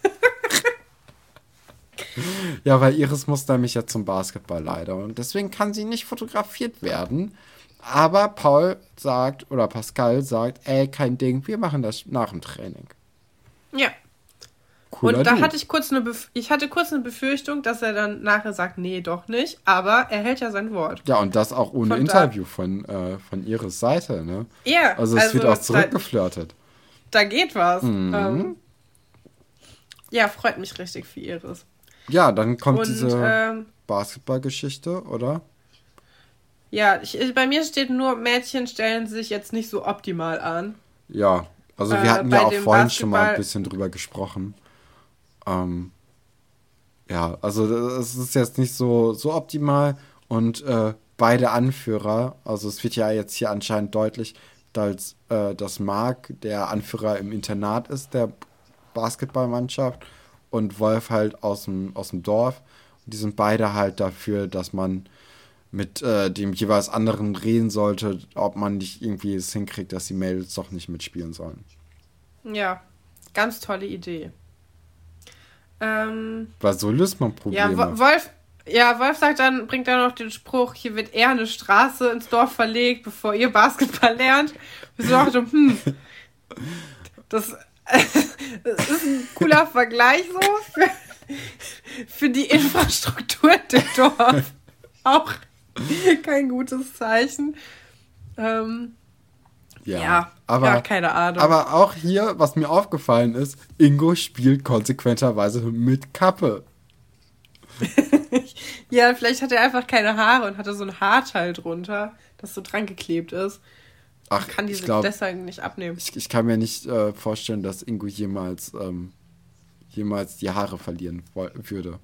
ja, weil Iris muss nämlich ja zum Basketball leider. Und deswegen kann sie nicht fotografiert werden. Aber Paul sagt, oder Pascal sagt, ey, kein Ding, wir machen das nach dem Training. Ja. Cooler und da hatte ich kurz eine Bef ich hatte kurz eine Befürchtung, dass er dann nachher sagt, nee, doch nicht, aber er hält ja sein Wort. Ja, und das auch ohne von Interview von, äh, von ihres Seite, ne? Ja. Also es also wird auch zurückgeflirtet. Da, da geht was. Mhm. Ähm, ja, freut mich richtig für Iris. Ja, dann kommt und, diese ähm, Basketballgeschichte, oder? Ja, ich, bei mir steht nur, Mädchen stellen sich jetzt nicht so optimal an. Ja, also wir äh, hatten ja auch vorhin schon mal ein bisschen drüber gesprochen. Ähm, ja, also es ist jetzt nicht so, so optimal und äh, beide Anführer, also es wird ja jetzt hier anscheinend deutlich, dass, äh, dass Marc der Anführer im Internat ist, der Basketballmannschaft und Wolf halt aus dem, aus dem Dorf. Und die sind beide halt dafür, dass man mit äh, dem jeweils anderen reden sollte, ob man nicht irgendwie es hinkriegt, dass die Mädels doch nicht mitspielen sollen. Ja. ganz tolle Idee. Ähm, Weil so löst man Probleme. ja, Wo- Wolf, ja, Wolf sagt dann, bringt dann noch den Spruch, hier wird eher eine Straße ins Dorf verlegt, bevor ihr Basketball lernt. Wir so dachte, hm, das, das ist ein cooler Vergleich so für, für die Infrastruktur im Dorf. Auch kein gutes Zeichen. Ähm, ja, ja, aber, ja, keine Ahnung. aber auch hier, was mir aufgefallen ist, Ingo spielt konsequenterweise mit Kappe. Ja, vielleicht hat er einfach keine Haare und hatte so ein Haarteil drunter, das so dran geklebt ist. Ach, Kann ich diese glaube, deshalb nicht abnehmen. ich, ich kann mir nicht äh, vorstellen, dass Ingo jemals, ähm, jemals die Haare verlieren würde.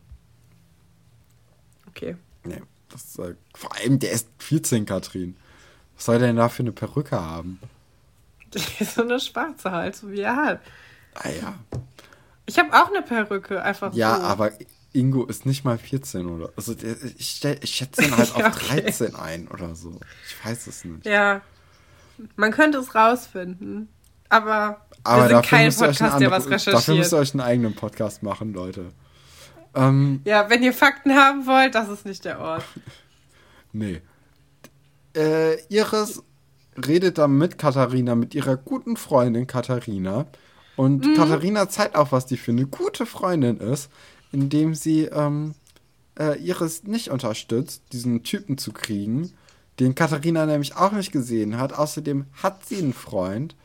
Okay. Nee, das, äh, vor allem, der ist 14, Katrin. Was soll der denn da für eine Perücke haben? so eine schwarze halt, so wie er hat. Ah ja. Ich habe auch eine Perücke, einfach Ja, so. aber Ingo ist nicht mal 14, oder? Also, ich, stell, ich schätze ihn halt Ja, auf okay. 13 ein oder so. Ich weiß es nicht. Ja. Man könnte es rausfinden. Aber, Aber wir sind dafür kein müsst, ihr euch einen Podcast, der was anderen- dafür müsst recherchiert. ihr euch einen eigenen Podcast machen, Leute. Ähm, Ja, wenn ihr Fakten haben wollt, das ist nicht der Ort. nee. Äh, Iris redet dann mit Katharina, mit ihrer guten Freundin Katharina. Und Mhm. Katharina zeigt auch, was die für eine gute Freundin ist, indem sie ähm, äh, Iris nicht unterstützt, diesen Typen zu kriegen, den Katharina nämlich auch nicht gesehen hat. Außerdem hat sie einen Freund.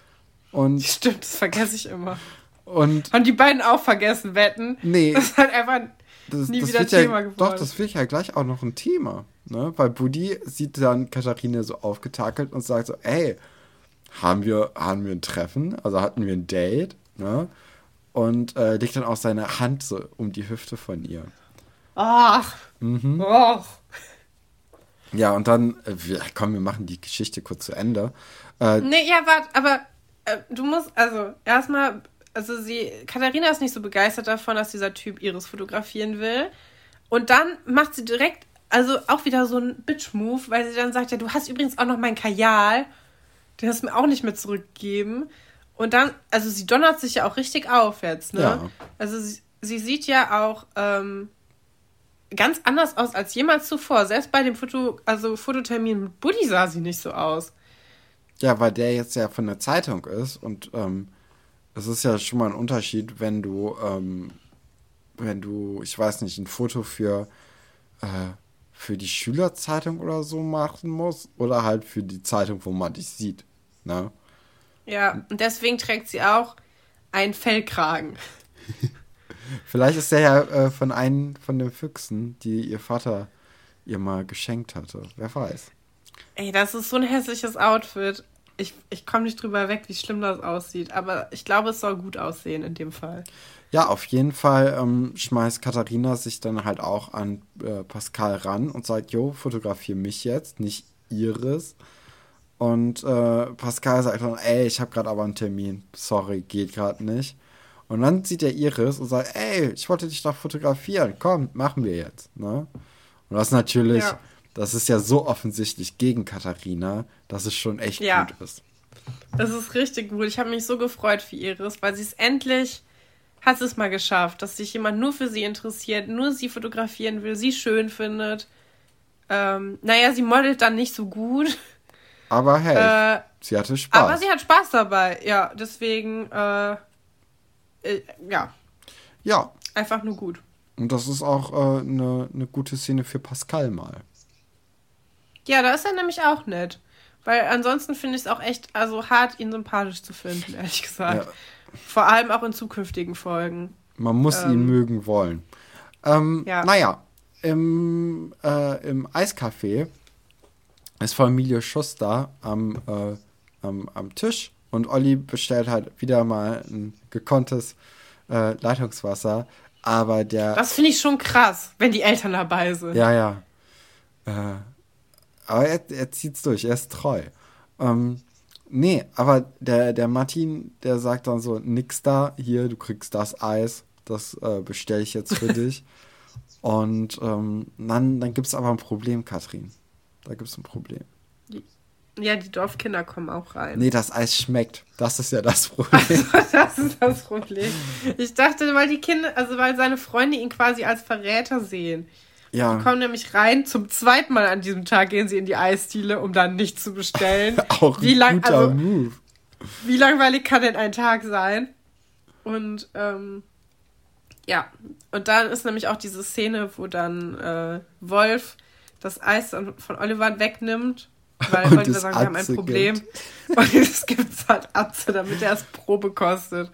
Und, Stimmt, das vergesse ich immer. und Und die beiden auch vergessen, wetten. Nee. Das ist halt einfach das, nie das wieder Thema ja, geworden. Doch, das wird ja gleich auch noch ein Thema. Ne? Weil Buddy sieht dann Katharina so aufgetakelt und sagt so, ey, haben wir, haben wir ein Treffen? Also hatten wir ein Date? Ne? Und äh, legt dann auch seine Hand so um die Hüfte von ihr. Ach. Mhm. Och. Ja, und dann, äh, komm, wir machen die Geschichte kurz zu Ende. Äh, Nee, ja, warte, aber äh, du musst, also erstmal, also sie, Katharina ist nicht so begeistert davon, dass dieser Typ Iris fotografieren will. Und dann macht sie direkt, also auch wieder so ein Bitch-Move, weil sie dann sagt, ja, du hast übrigens auch noch mein Kajal. Den hast du mir auch nicht mehr zurückgegeben. Und dann, also sie donnert sich ja auch richtig auf jetzt, ne? Ja. Also sie, sie sieht ja auch ähm, ganz anders aus als jemals zuvor. Selbst bei dem Foto, also Fototermin mit Buddy sah sie nicht so aus. Ja, weil der jetzt ja von der Zeitung ist und ähm, es ist ja schon mal ein Unterschied, wenn du, ähm, wenn du, ich weiß nicht, ein Foto für, äh, für die Schülerzeitung oder so machen musst oder halt für die Zeitung, wo man dich sieht. Ne? Ja, und deswegen trägt sie auch einen Fellkragen. Vielleicht ist der ja äh, von einem von den Füchsen, die ihr Vater ihr mal geschenkt hatte. Wer weiß. Ey, das ist so ein hässliches Outfit. Ich, ich komme nicht drüber weg, wie schlimm das aussieht. Aber ich glaube, es soll gut aussehen in dem Fall. Ja, auf jeden Fall ähm, schmeißt Katharina sich dann halt auch an äh, Pascal ran und sagt, jo, fotografier mich jetzt, nicht Iris. Und äh, Pascal sagt dann, ey, ich habe gerade aber einen Termin. Sorry, geht gerade nicht. Und dann sieht er Iris und sagt, ey, ich wollte dich doch fotografieren. Komm, machen wir jetzt. Ne? Und das ist natürlich, Ja. das ist ja so offensichtlich gegen Katharina, dass es schon echt Ja. gut ist. Das ist richtig gut. Ich habe mich so gefreut für Iris, weil sie es endlich hat es mal geschafft, dass sich jemand nur für sie interessiert, nur sie fotografieren will, sie schön findet. Ähm, naja, sie modelt dann nicht so gut. Aber hey, Äh, sie hatte Spaß. aber sie hat Spaß dabei. Ja, deswegen, äh, äh, ja, ja, einfach nur gut. Und das ist auch eine äh, ne gute Szene für Pascal mal. Ja, da ist er nämlich auch nett. Weil ansonsten finde ich es auch echt, also hart, ihn sympathisch zu finden, ehrlich gesagt. Ja. Vor allem auch in zukünftigen Folgen. Man muss ihn Ähm. mögen wollen. Ähm, Ja. Naja, im, äh, im Eiscafé ist Familie Schuster am, äh, am, am Tisch und Olli bestellt halt wieder mal ein gekonntes äh, Leitungswasser. Aber der. Das finde ich schon krass, wenn die Eltern dabei sind. Ja, ja. Äh, aber er, er zieht's durch, er ist treu. Ähm, nee, aber der, der Martin, der sagt dann so, nix da, hier, du kriegst das Eis, das äh, bestelle ich jetzt für dich. Und ähm, dann, dann gibt es aber ein Problem, Katrin. Da gibt es ein Problem. Ja, die Dorfkinder kommen auch rein. Nee, das Eis schmeckt. Das ist ja das Problem. das ist das Problem. Ich dachte, weil die Kinder, also weil seine Freunde ihn quasi als Verräter sehen. Ja. Die kommen nämlich rein, zum zweiten Mal an diesem Tag gehen sie in die Eisdiele, um dann nichts zu bestellen. Auch wie lang, guter also, Move. Wie langweilig kann denn ein Tag sein? Und ähm, ja, und dann ist nämlich auch diese Szene, wo dann äh, Wolf das Eis von Oliver wegnimmt, weil Und Oliver sagt, wir haben ein Problem. gibt. Und es gibt halt Atze, damit er es Probe kostet.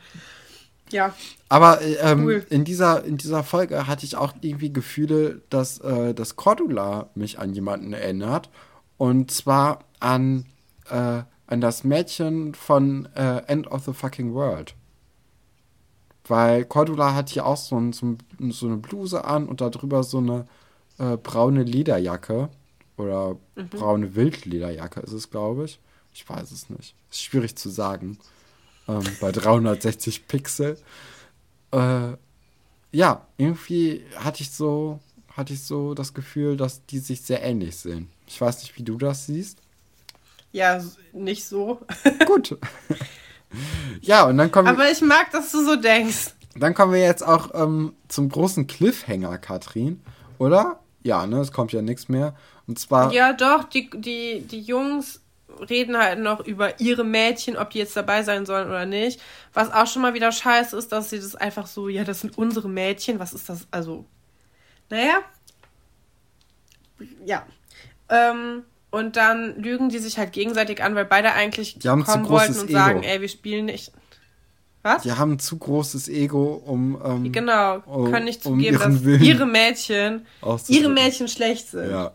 Ja, Aber äh, ähm, Cool. in, dieser, in dieser Folge hatte ich auch irgendwie Gefühle, dass, äh, dass Cordula mich an jemanden erinnert. Und zwar an, äh, an das Mädchen von äh, End of the Fucking World. Weil Cordula hat hier auch so, ein, so, ein, so eine Bluse an und darüber so eine äh, braune Lederjacke. Oder braune Wildlederjacke ist es, glaube ich. Ich weiß es nicht. Ist schwierig zu sagen. Ähm, bei 360 Pixel. Äh, ja, irgendwie hatte ich so hatte ich so das Gefühl, dass die sich sehr ähnlich sehen. Ich weiß nicht, wie du das siehst. ja, nicht so. Gut. ja, und dann kommen, Aber ich mag, dass du so denkst. dann kommen wir jetzt auch ähm, zum großen Cliffhanger, Katrin. Oder? Ja, ne, es kommt ja nichts mehr. Und zwar, Ja, doch, die, die, die Jungs reden halt noch über ihre Mädchen, ob die jetzt dabei sein sollen oder nicht. Was auch schon mal wieder scheiße ist, dass sie das einfach so, ja, das sind unsere Mädchen. Was ist das? Also, naja. Ja. Ähm, und dann lügen die sich halt gegenseitig an, weil beide eigentlich Die haben kommen wollten und Ego. sagen, ey, wir spielen nicht. Was? die haben ein zu großes Ego, um. Ähm, Genau, um- können nicht um zugeben, ihren dass Willen ihre Mädchen, ihre Mädchen schlecht sind. Ja.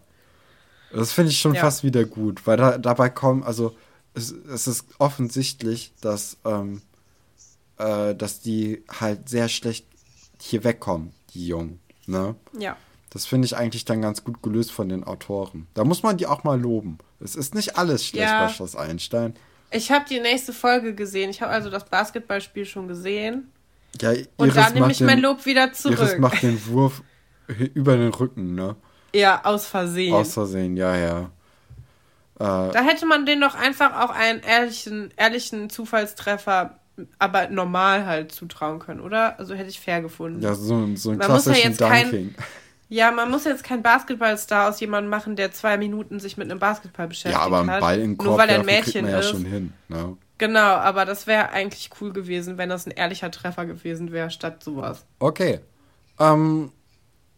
Das finde ich schon Ja. fast wieder gut, weil da, dabei kommen, also es, es ist offensichtlich, dass, ähm, äh, dass die halt sehr schlecht hier wegkommen, die Jungen. Ne? ja. Das finde ich eigentlich dann ganz gut gelöst von den Autoren. Da muss man die auch mal loben. Es ist nicht alles schlecht Ja. bei Schloss Einstein. Ich habe die nächste Folge gesehen. Ich habe also das Basketballspiel schon gesehen. Ja, Und Iris da nehme ich mein Lob wieder Iris zurück. macht den Wurf über den Rücken, ne? Ja, aus Versehen. Aus Versehen, ja, ja. Äh, da hätte man denen doch einfach auch einen ehrlichen, ehrlichen Zufallstreffer, aber normal halt zutrauen können, oder? Also hätte ich fair gefunden. ja, so, so einen Man muss ja klassischen jetzt kein- Dunking. Ja, man muss jetzt keinen Basketballstar aus jemandem machen, der zwei Minuten sich mit einem Basketball beschäftigt Ja, aber einen. Ball in den Nur Korb weil er ein Mädchen ja ist. schon hin. Ne? Genau, aber das wäre eigentlich cool gewesen, wenn das ein ehrlicher Treffer gewesen wäre, statt sowas. Okay. Ähm,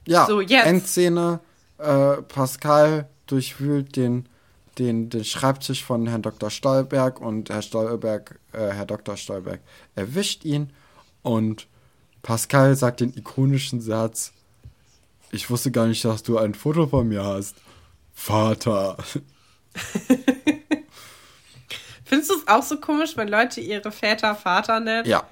ja, So. Endszene. Äh, Pascal durchwühlt den, den, den Schreibtisch von Herrn Dr. Stolberg und Herr Stolberg, äh, Herr Dr. Stolberg erwischt ihn und Pascal sagt den ikonischen Satz: Ich wusste gar nicht, dass du ein Foto von mir hast. Vater. Findest du es auch so komisch, wenn Leute ihre Väter Vater nennen? Ja.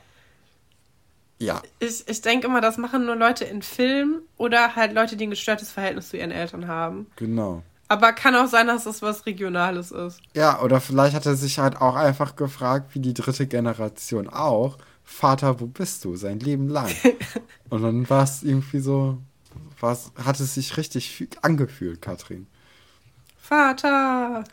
Ja. Ich, ich denke immer, das machen nur Leute in Filmen oder halt Leute, die ein gestörtes Verhältnis zu ihren Eltern haben. Genau. Aber kann auch sein, dass das was Regionales ist. Ja, oder vielleicht hat er sich halt auch einfach gefragt, wie die dritte Generation auch, Vater, wo bist du? Sein Leben lang. Und dann war es irgendwie so, war's, hat es sich richtig fü- angefühlt, Katrin. Vater,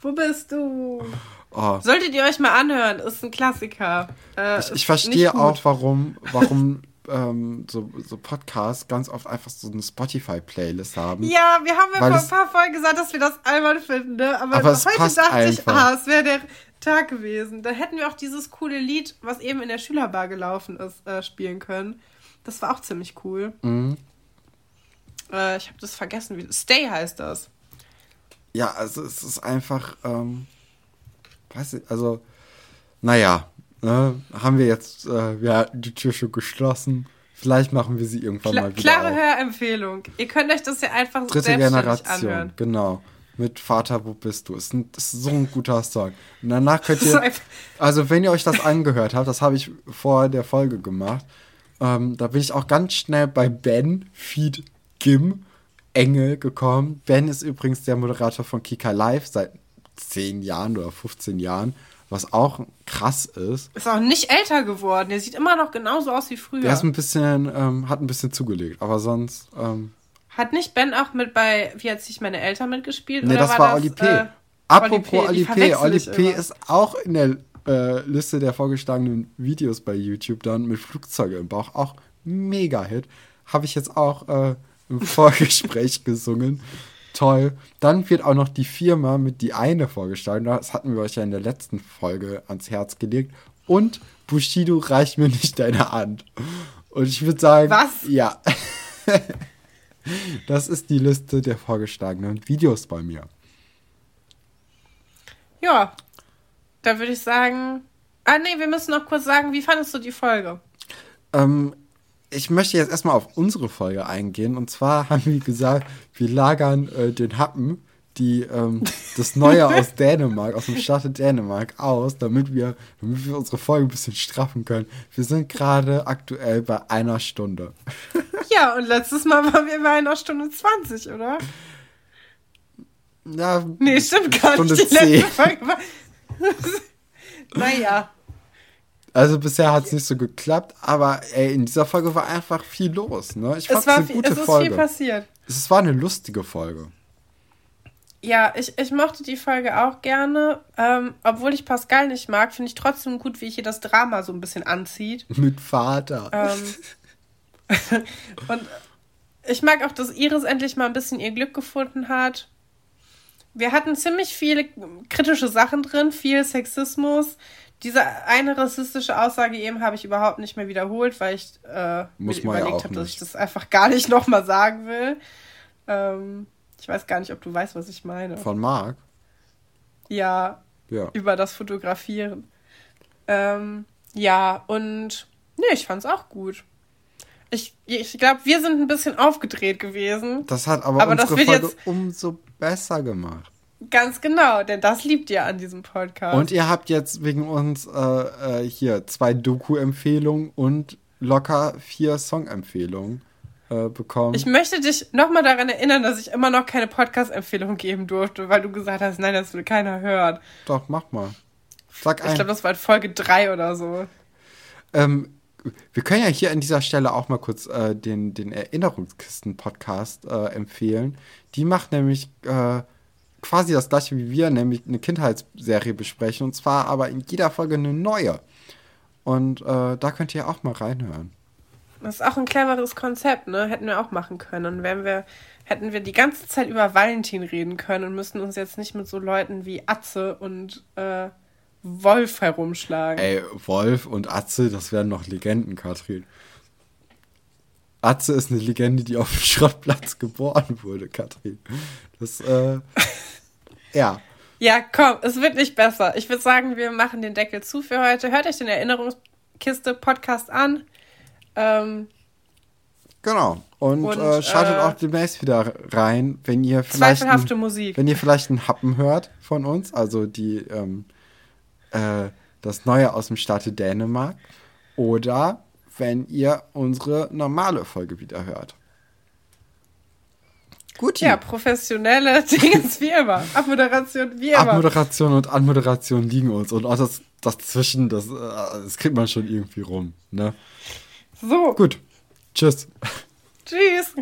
wo bist du? Oh, Solltet ihr euch mal anhören, ist ein Klassiker. Äh, ich, ich verstehe auch, warum, warum ähm, so, so Podcasts ganz oft einfach so eine Spotify-Playlist haben. Ja, wir haben ja vor ein paar Folgen gesagt, dass wir das albern finden, ne? Aber, Aber heute dachte ich, einfach. ah, es wäre der Tag gewesen. Da hätten wir auch dieses coole Lied, was eben in der Schülerbar gelaufen ist, äh, spielen können. Das war auch ziemlich cool. Mhm. Äh, ich habe das vergessen. Wie, Stay heißt das. Ja, also es ist einfach, ähm, weiß ich, also, naja, ne, haben wir jetzt äh, ja, die Tür schon geschlossen. Vielleicht machen wir sie irgendwann Kla mal wieder klare auf. Hörempfehlung. Ihr könnt euch das ja einfach Dritte Generation, anhören. genau. Mit Vater, wo bist du? Ist, ein, ist so ein guter Song. Und danach könnt ihr, also wenn ihr euch das angehört habt, das habe ich vor der Folge gemacht, ähm, da bin ich auch ganz schnell bei Ben, Feed, Gim, Engel gekommen. Ben ist übrigens der Moderator von Kika Live seit 10 Jahren oder 15 Jahren, was auch krass ist. Ist auch nicht älter geworden. Der sieht immer noch genauso aus wie früher. Der ist ein bisschen, ähm, hat ein bisschen zugelegt, aber sonst, ähm, Hat nicht Ben auch mit bei Wie hat sich meine Eltern mitgespielt? nee, oder das war, das, Oli P. Äh, Apropos Oli P, Oli P. ist auch in der äh, Liste der vorgeschlagenen Videos bei YouTube dann mit Flugzeuge im Bauch. Auch mega Hit. Habe ich jetzt auch äh, im Vorgespräch gesungen. Toll. Dann wird auch noch die Firma mit die eine vorgeschlagen. Das hatten wir euch ja in der letzten Folge ans Herz gelegt. Und Bushido reicht mir nicht deine Hand. Und ich würde sagen, Was? ja. das ist die Liste der vorgeschlagenen Videos bei mir. Ja, da würde ich sagen. Ah, nee, wir müssen noch kurz sagen, wie fandest du die Folge? Ähm, ich möchte jetzt erstmal auf unsere Folge eingehen. Und zwar haben wir gesagt, wir lagern äh, den Happen, die, ähm, das Neue aus Dänemark, aus dem Staate Dänemark aus, damit wir, damit wir unsere Folge ein bisschen straffen können. Wir sind gerade aktuell bei einer Stunde. Ja, und letztes Mal waren wir bei einer Stunde 20, oder? Ja, Nee, stimmt gar Stunde nicht. Die letzte 10. Folge war. naja. Also bisher hat es nicht so geklappt, aber ey, in dieser Folge war einfach viel los. Ne? Ich fand Es, war eine viel, gute es ist Folge. viel passiert. es war eine lustige Folge. Ja, ich, ich mochte die Folge auch gerne. Ähm, obwohl ich Pascal nicht mag, finde ich trotzdem gut, wie hier das Drama so ein bisschen anzieht. Mit Vater. Ähm, und ich mag auch, dass Iris endlich mal ein bisschen ihr Glück gefunden hat. Wir hatten ziemlich viele kritische Sachen drin, viel Sexismus. Diese eine rassistische Aussage eben habe ich überhaupt nicht mehr wiederholt, weil ich äh, mir ja überlegt auch habe, dass ich das einfach gar nicht nochmal sagen will. Ähm, ich weiß gar nicht, ob du weißt, was ich meine. Von Marc. Ja, Ja. über das Fotografieren. Ähm, ja, und nee, ich fand's auch gut. Ich, ich glaube, wir sind ein bisschen aufgedreht gewesen. Das hat aber, Aber das unsere wird Folge jetzt- umso besser gemacht. Ganz genau, denn das liebt ihr an diesem Podcast. Und ihr habt jetzt wegen uns äh, äh, hier zwei Doku-Empfehlungen und locker vier Song-Empfehlungen äh, bekommen. ich möchte dich nochmal daran erinnern, dass ich immer noch keine Podcast-Empfehlung geben durfte, weil du gesagt hast, nein, das will keiner hören. Doch, mach mal. Sag Ich ein. glaube, das war in Folge 3 oder so. ähm, wir können ja hier an dieser Stelle auch mal kurz äh, den, den Erinnerungskisten-Podcast äh, empfehlen. Die macht nämlich äh, quasi das gleiche wie wir, nämlich eine Kindheitsserie besprechen. Und zwar aber in jeder Folge eine neue. Und äh, da könnt ihr auch mal reinhören. Das ist auch ein cleveres Konzept, ne? Hätten wir auch machen können. Und wären wir, hätten wir die ganze Zeit über Valentin reden können und müssten uns jetzt nicht mit so Leuten wie Atze und äh, Wolf herumschlagen. Ey, Wolf und Atze, das wären noch Legenden, Katrin. Atze ist eine Legende, die auf dem Schrottplatz geboren wurde, Katrin. Das, äh, ja. Ja, komm, es wird nicht besser. Ich würde sagen, wir machen den Deckel zu für heute. Hört euch den Erinnerungskiste-Podcast an. Ähm, Genau. Und, Und, äh, schaltet äh, auch demnächst wieder rein, wenn ihr vielleicht. zweifelhafte ein- Musik. Wenn ihr vielleicht einen Happen hört von uns, also die, ähm, äh, das Neue aus dem Staate Dänemark. Oder wenn ihr unsere normale Folge wieder hört. Gut, Ja, professionelle Dingens wie immer. Abmoderation wie immer. Abmoderation und Anmoderation liegen uns. Und auch das, das Zwischen, das, äh, das kriegt man schon irgendwie rum. Ne? so, Gut. Tschüss. tschüss.